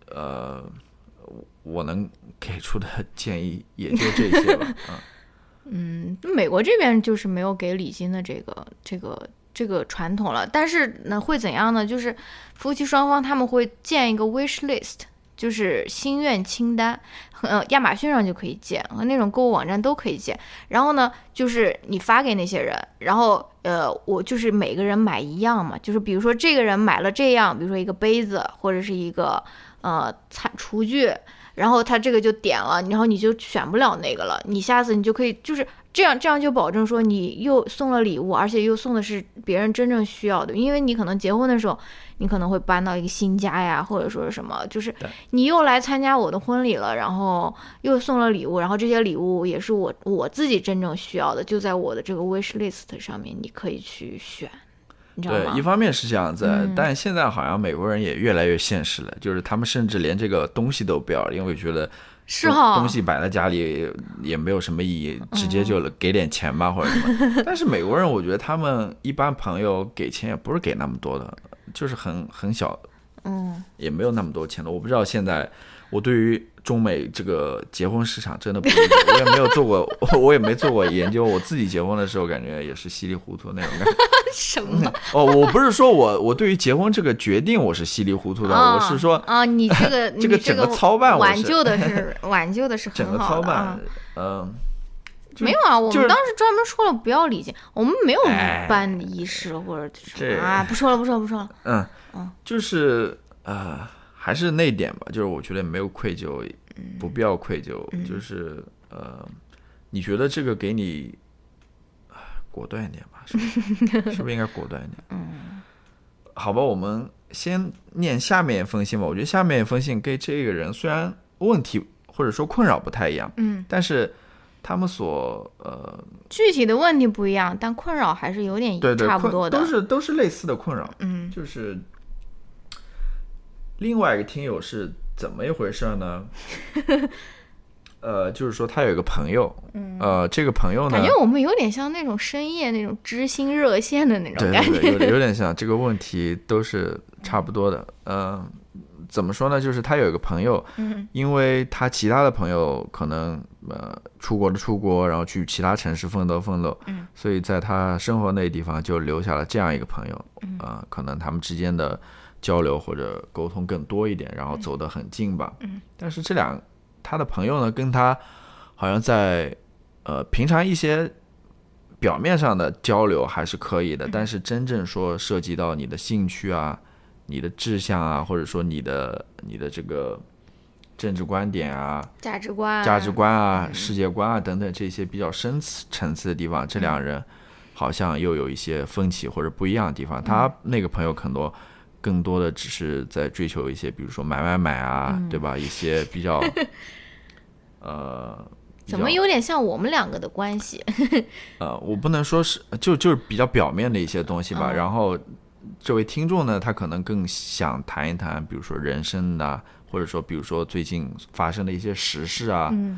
呃，我我能给出的建议也就这些吧。啊，嗯，美国这边就是没有给礼金的这个这个这个传统了，但是呢，会怎样呢？就是夫妻双方他们会建一个 wish list，就是心愿清单，呃，亚马逊上就可以建，和那种购物网站都可以建。然后呢，就是你发给那些人，然后呃，我就是每个人买一样嘛，就是比如说这个人买了这样，比如说一个杯子或者是一个呃餐厨具，然后他这个就点了，然后你就选不了那个了，你下次你就可以就是这样，这样就保证说你又送了礼物，而且又送的是别人真正需要的，因为你可能结婚的时候，你可能会搬到一个新家呀，或者说是什么，就是你又来参加我的婚礼了，然后又送了礼物，然后这些礼物也是我我自己真正需要的，就在我的这个 wish list 上面，你可以去选，你知道吗对，一？方面是这样子，嗯但现在好像美国人也越来越现实了，就是他们甚至连这个东西都不要了，因为觉得东是哈，东西摆在家里也没有什么意义，直接就给点钱吧或者什么。但是美国人，我觉得他们一般朋友给钱也不是给那么多的，就是很很小，嗯，也没有那么多钱的。我不知道现在我对于中美这个结婚市场真的不理解，我也没有做过，我也没做过研究。我自己结婚的时候，感觉也是稀里糊涂那种感觉。什么？哦，我不是说我我对于结婚这个决定我是稀里糊涂的，啊我是说啊，你这个 这个整个操办挽救的是挽救的是整个很好的操办啊。，嗯、就没有啊，我就是们当时专门说了不要礼金，我们没有哎办仪式或者什这么啊，不说了，不说了，不说了。嗯嗯，就是呃，还是那一点吧，就是我觉得没有愧疚，不必要愧疚，就是呃，你觉得这个给你啊果断一点吧，是不是？是不是应该果断一点？嗯，好吧，我们先念下面一封信吧。我觉得下面一封信跟这个人虽然问题或者说困扰不太一样，嗯，但是他们所呃，具体的问题不一样，但困扰还是有点差不多的。都是都是类似的困扰。嗯就是另外一个听友是怎么一回事呢？呃，就是说他有一个朋友，呃，这个朋友呢，感觉我们有点像那种深夜那种知心热线的那种感觉。对对对，有点有点像，这个问题都是差不多的。嗯、怎么说呢？就是他有一个朋友，嗯因为他其他的朋友可能呃出国的出国，然后去其他城市奋斗奋斗，嗯所以在他生活那个地方就留下了这样一个朋友，嗯啊、可能他们之间的交流或者沟通更多一点，然后走得很近吧。嗯。但是这两他的朋友呢，跟他好像在呃平常一些表面上的交流还是可以的，但是真正说涉及到你的兴趣啊、你的志向啊，或者说你的你的这个政治观点啊、价值观、价值观啊、世界观啊等等这些比较深次层次的地方，这两人好像又有一些分歧或者不一样的地方。他那个朋友可能更多的只是在追求一些，比如说买买买啊，对吧？一些比较 呃。怎么有点像我们两个的关系？呃，我不能说是就就是比较表面的一些东西吧。嗯然后这位听众呢，他可能更想谈一谈，比如说人生的，或者说比如说最近发生的一些时事啊，嗯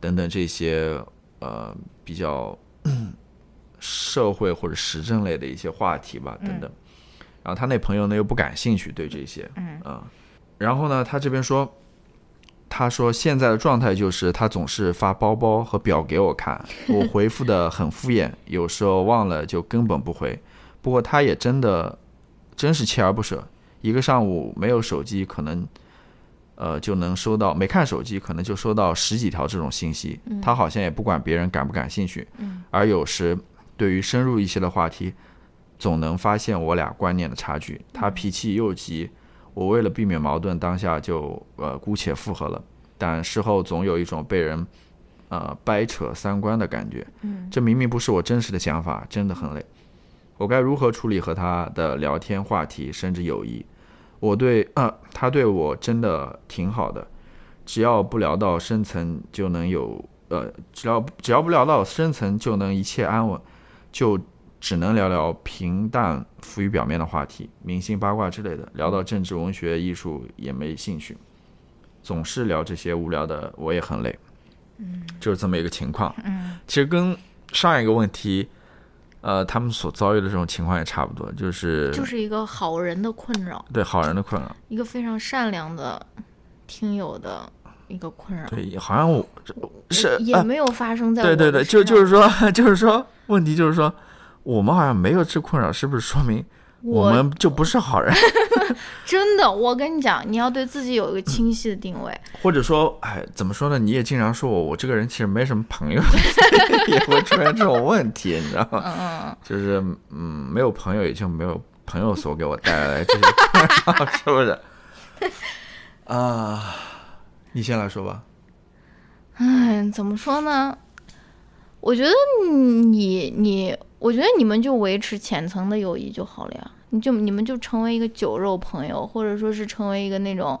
等等这些呃比较 社会或者时政类的一些话题吧，等等。然后他那朋友呢又不感兴趣对这些，嗯啊然后呢，他这边说。他说现在的状态就是他总是发包包和表给我看，我回复的很敷衍，有时候忘了就根本不回。不过他也真的真是锲而不舍，一个上午没有手机，可能呃就能收到没看手机，可能就收到十几条这种信息。他好像也不管别人感不感兴趣，而有时对于深入一些的话题，总能发现我俩观念的差距。他脾气又急，我为了避免矛盾，当下就呃姑且附和了，但事后总有一种被人呃掰扯三观的感觉。这明明不是我真实的想法，真的很累。我该如何处理和他的聊天话题，甚至友谊？我对呃，他对我真的挺好的，只要不聊到深层，就能有呃，只要只要不聊到深层，就能一切安稳，就只能聊聊平淡浮于表面的话题，明星八卦之类的。聊到政治、文学、艺术也没兴趣，总是聊这些无聊的，我也很累。嗯，就是这么一个情况。嗯，其实跟上一个问题，呃，他们所遭遇的这种情况也差不多，就是就是一个好人的困扰，对好人的困扰。一个非常善良的听友的一个困扰，对，好像我是也啊没有发生在对对对，就就是说，就是说，问题就是说，我们好像没有这困扰，是不是说明我我们就不是好人？真的，我跟你讲，你要对自己有一个清晰的定位。或者说，哎，怎么说呢？你也经常说我，我这个人其实没什么朋友，也会出现这种问题，你知道吗？嗯嗯就是嗯，没有朋友，也就没有朋友所给我带来这些困扰，是不是？啊，你先来说吧。嗯，哎，怎么说呢？我觉得你你，我觉得你们就维持浅层的友谊就好了呀。你就你们就成为一个酒肉朋友，或者说是成为一个那种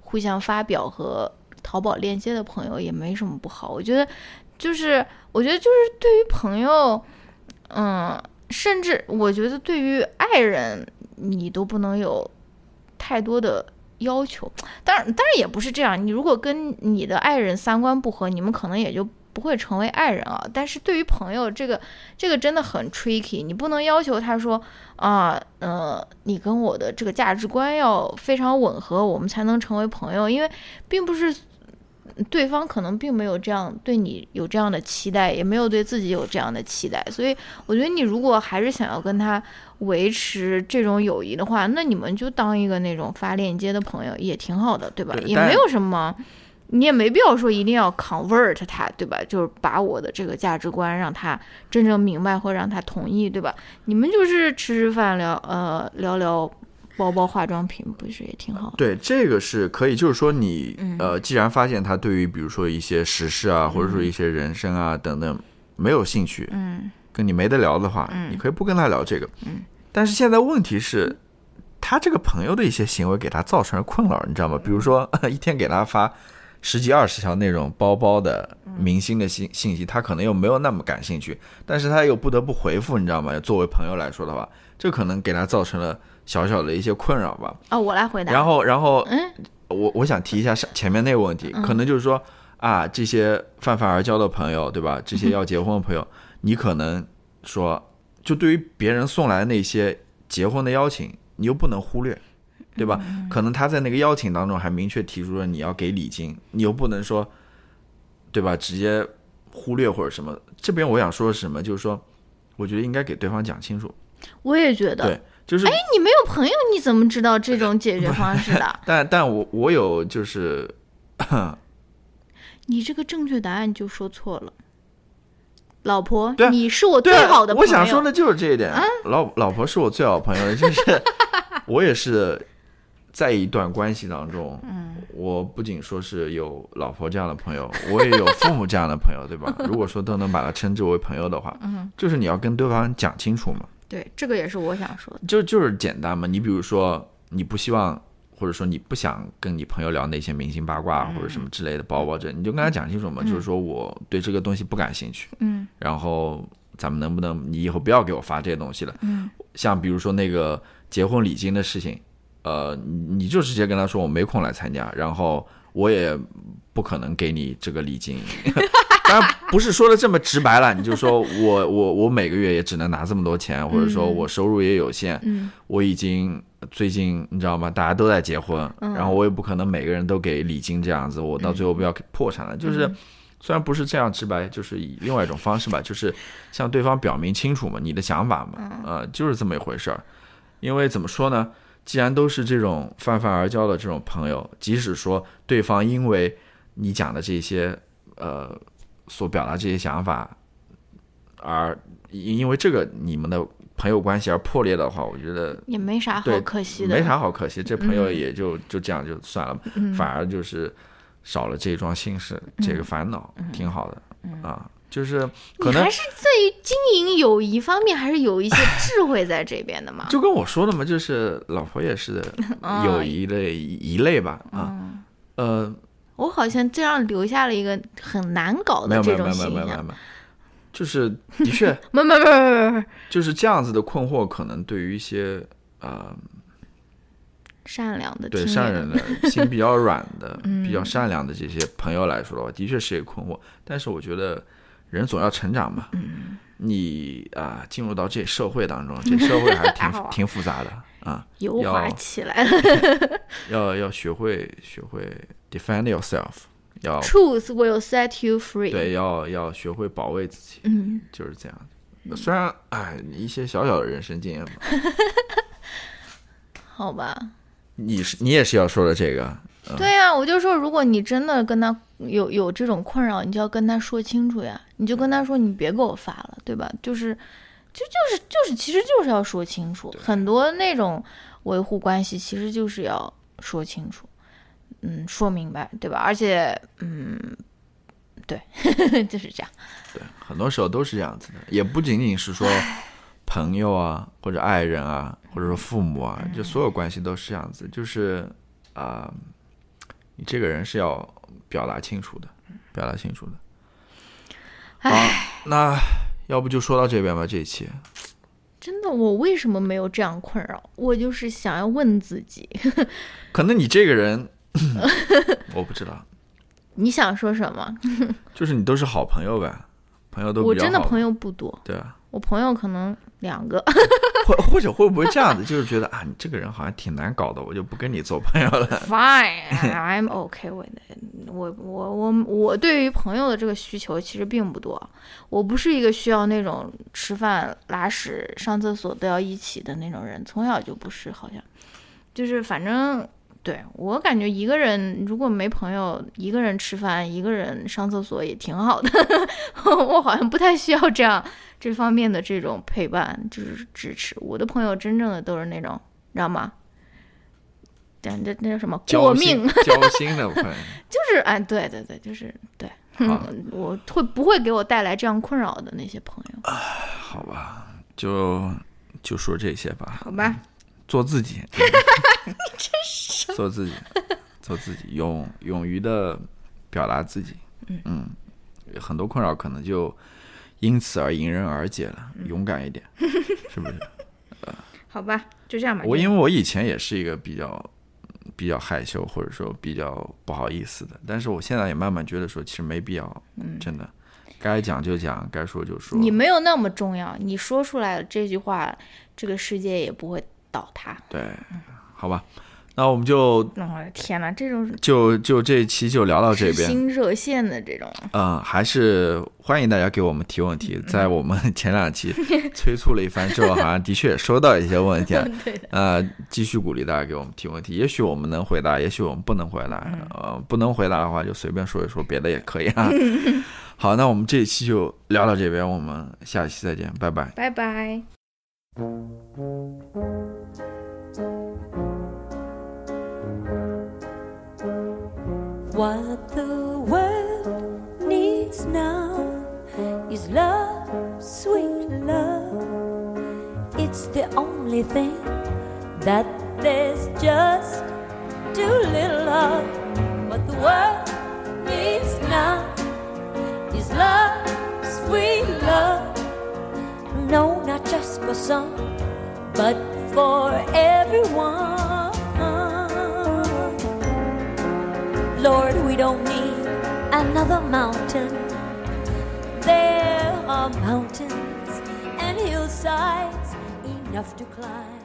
互相发表和淘宝链接的朋友，也没什么不好。我觉得就是，我觉得就是对于朋友，嗯，甚至我觉得对于爱人，你都不能有太多的要求。当然，当然也不是这样。你如果跟你的爱人三观不合，你们可能也就不会成为爱人啊。但是对于朋友，这个这个真的很 tricky。你不能要求他说啊，呃，你跟我的这个价值观要非常吻合，我们才能成为朋友，因为并不是。对方可能并没有这样对你有这样的期待，也没有对自己有这样的期待，所以我觉得你如果还是想要跟他维持这种友谊的话，那你们就当一个那种发链接的朋友也挺好的，对吧？对也没有什么，你也没必要说一定要 convert 他，对吧？就是把我的这个价值观让他真正明白或让他同意，对吧？你们就是吃吃饭聊呃聊聊包包化妆品，不是也挺好的？对，这个是可以，就是说你、嗯呃，既然发现他对于比如说一些时事啊，或者说一些人生啊等等没有兴趣，嗯跟你没得聊的话，嗯你可以不跟他聊这个。嗯但是现在问题是，他这个朋友的一些行为给他造成了困扰，你知道吗？比如说 一天给他发十几二十条那种包包的明星的信信息，他可能又没有那么感兴趣，但是他又不得不回复，你知道吗？作为朋友来说的话，这可能给他造成了小小的一些困扰吧。哦，我来回答。然后，然后，嗯，我我想提一下上前面那个问题，可能就是说啊，这些泛泛而交的朋友，对吧？这些要结婚的朋友，你可能说，就对于别人送来的那些结婚的邀请，你又不能忽略，对吧？可能他在那个邀请当中还明确提出了你要给礼金，你又不能说，对吧？直接忽略或者什么。这边我想说的是什么？就是说，我觉得应该给对方讲清楚，我也觉得。对，就是哎，你没有朋友，你怎么知道这种解决方式的？但但我我有就是。你这个正确答案就说错了。老婆，对啊你是我最好的朋友。啊我想说的就是这一点。老老婆是我最好的朋友，就是 我也是在一段关系当中，嗯我不仅说是有老婆这样的朋友，我也有父母这样的朋友，对吧？如果说都能把它称之为朋友的话，嗯，就是你要跟对方讲清楚嘛，对，这个也是我想说的。就就是简单嘛。你比如说，你不希望。或者说你不想跟你朋友聊那些明星八卦或者什么之类的包包这，你就跟他讲清楚嘛，就是说我对这个东西不感兴趣，嗯然后咱们能不能你以后不要给我发这些东西了？嗯像比如说那个结婚礼金的事情，呃，你你就直接跟他说我没空来参加，然后我也不可能给你这个礼金。当然不是说的这么直白了，你就说我我我每个月也只能拿这么多钱，或者说我收入也有限，嗯我已经最近你知道吗？大家都在结婚，嗯然后我也不可能每个人都给礼金这样子，我到最后不要破产了。就是虽然不是这样直白，就是以另外一种方式吧，就是向对方表明清楚嘛，你的想法嘛，呃，就是这么一回事儿。因为怎么说呢？既然都是这种泛泛而交的这种朋友，即使说对方因为你讲的这些呃所表达这些想法，而因因为这个你们的朋友关系而破裂的话，我觉得也没啥好可惜的。没啥好可惜，这朋友嗯。也就就这样就算了，嗯。反而就是少了这一桩心事，这个烦恼，挺好的啊。就是可能你还是在于经营友谊方面，还是有一些智慧在这边的嘛。就跟我说的嘛，就是老婆也是 友谊的一一类吧啊，嗯，呃，我好像这样留下了一个很难搞的这种形象。有没有没有没有没有，就是的确 没没没没没，就是这样子的困惑，可能对于一些呃善良的对善良的心比较软的、嗯比较善良的这些朋友来说的话，的确是一个困惑。但是我觉得人总要成长嘛，嗯你啊、进入到这社会当中，这社会还是挺 挺复杂的啊，油要滑起来了。要要学会学会 defend yourself，要 Truth will set you free。对，要要学会保卫自己，嗯，就是这样。虽然哎，一些小小的人生经验吧，好吧。你是你也是要说的这个，对呀、我就说，如果你真的跟他有有这种困扰，你就要跟他说清楚呀。你就跟他说，你别给我发了，对吧？就是，就就是就是，其实就是要说清楚。很多那种维护关系，其实就是要说清楚，嗯，说明白，对吧？而且，嗯，对，就是这样。对，很多时候都是这样子的，也不仅仅是说朋友啊，或者爱人啊，或者说父母啊，就所有关系都是这样子，就是啊、你这个人是要表达清楚的，表达清楚的。好，那要不就说到这边吧，这一期。真的，我为什么没有这样困扰？我就是想要问自己，可能你这个人，我不知道，你想说什么？就是你都是好朋友呗，朋友都我真的朋友不多，对啊？我朋友可能两个。或或者会不会这样子，就是觉得啊，你这个人好像挺难搞的，我就不跟你做朋友了。Fine, I'm okay with it 我。我我我对于朋友的这个需求其实并不多，我不是一个需要那种吃饭、拉屎、上厕所都要一起的那种人，从小就不是，好像就是反正对我感觉一个人如果没朋友，一个人吃饭、一个人上厕所也挺好的。我好像不太需要这样这方面的这种陪伴，就是支持。我的朋友真正的都是那种，你知道吗？这那那叫什么过交命心？交 心的朋友，就是哎，对对对，就是对，嗯，我会不会给我带来这样困扰的那些朋友？好吧，就就说这些吧。好吧，做自己，你 真是做自己，做自己，勇勇于的表达自己。嗯很多困扰可能就因此而迎刃而解了。勇敢一点，是不是？好吧，就这样吧。我因为我以前也是一个比较比较害羞，或者说比较不好意思的，但是我现在也慢慢觉得说，其实没必要，真的，该讲就讲，该说就说。你没有那么重要，你说出来了这句话，这个世界也不会倒塌。对，好吧，那我们就哦天哪，这种就就这一期就聊到这边。新热线的这种，嗯，还是欢迎大家给我们提问题。在我们前两期催促了一番之后，好像的确收到一些问题啊。对，呃，继续鼓励大家给我们提问题，也许我们能回答，也许我们不能回答。呃，不能回答的话就随便说一说，别的也可以啊。好，那我们这一期就聊到这边，我们下期再见，拜拜。拜拜。What the world needs now is love, sweet love. It's the only thing that there's just too little of. What the world needs now is love, sweet love. No, not just for some, but for everyone. Lord, we don't need another mountain. There are mountains and hillsides enough to climb.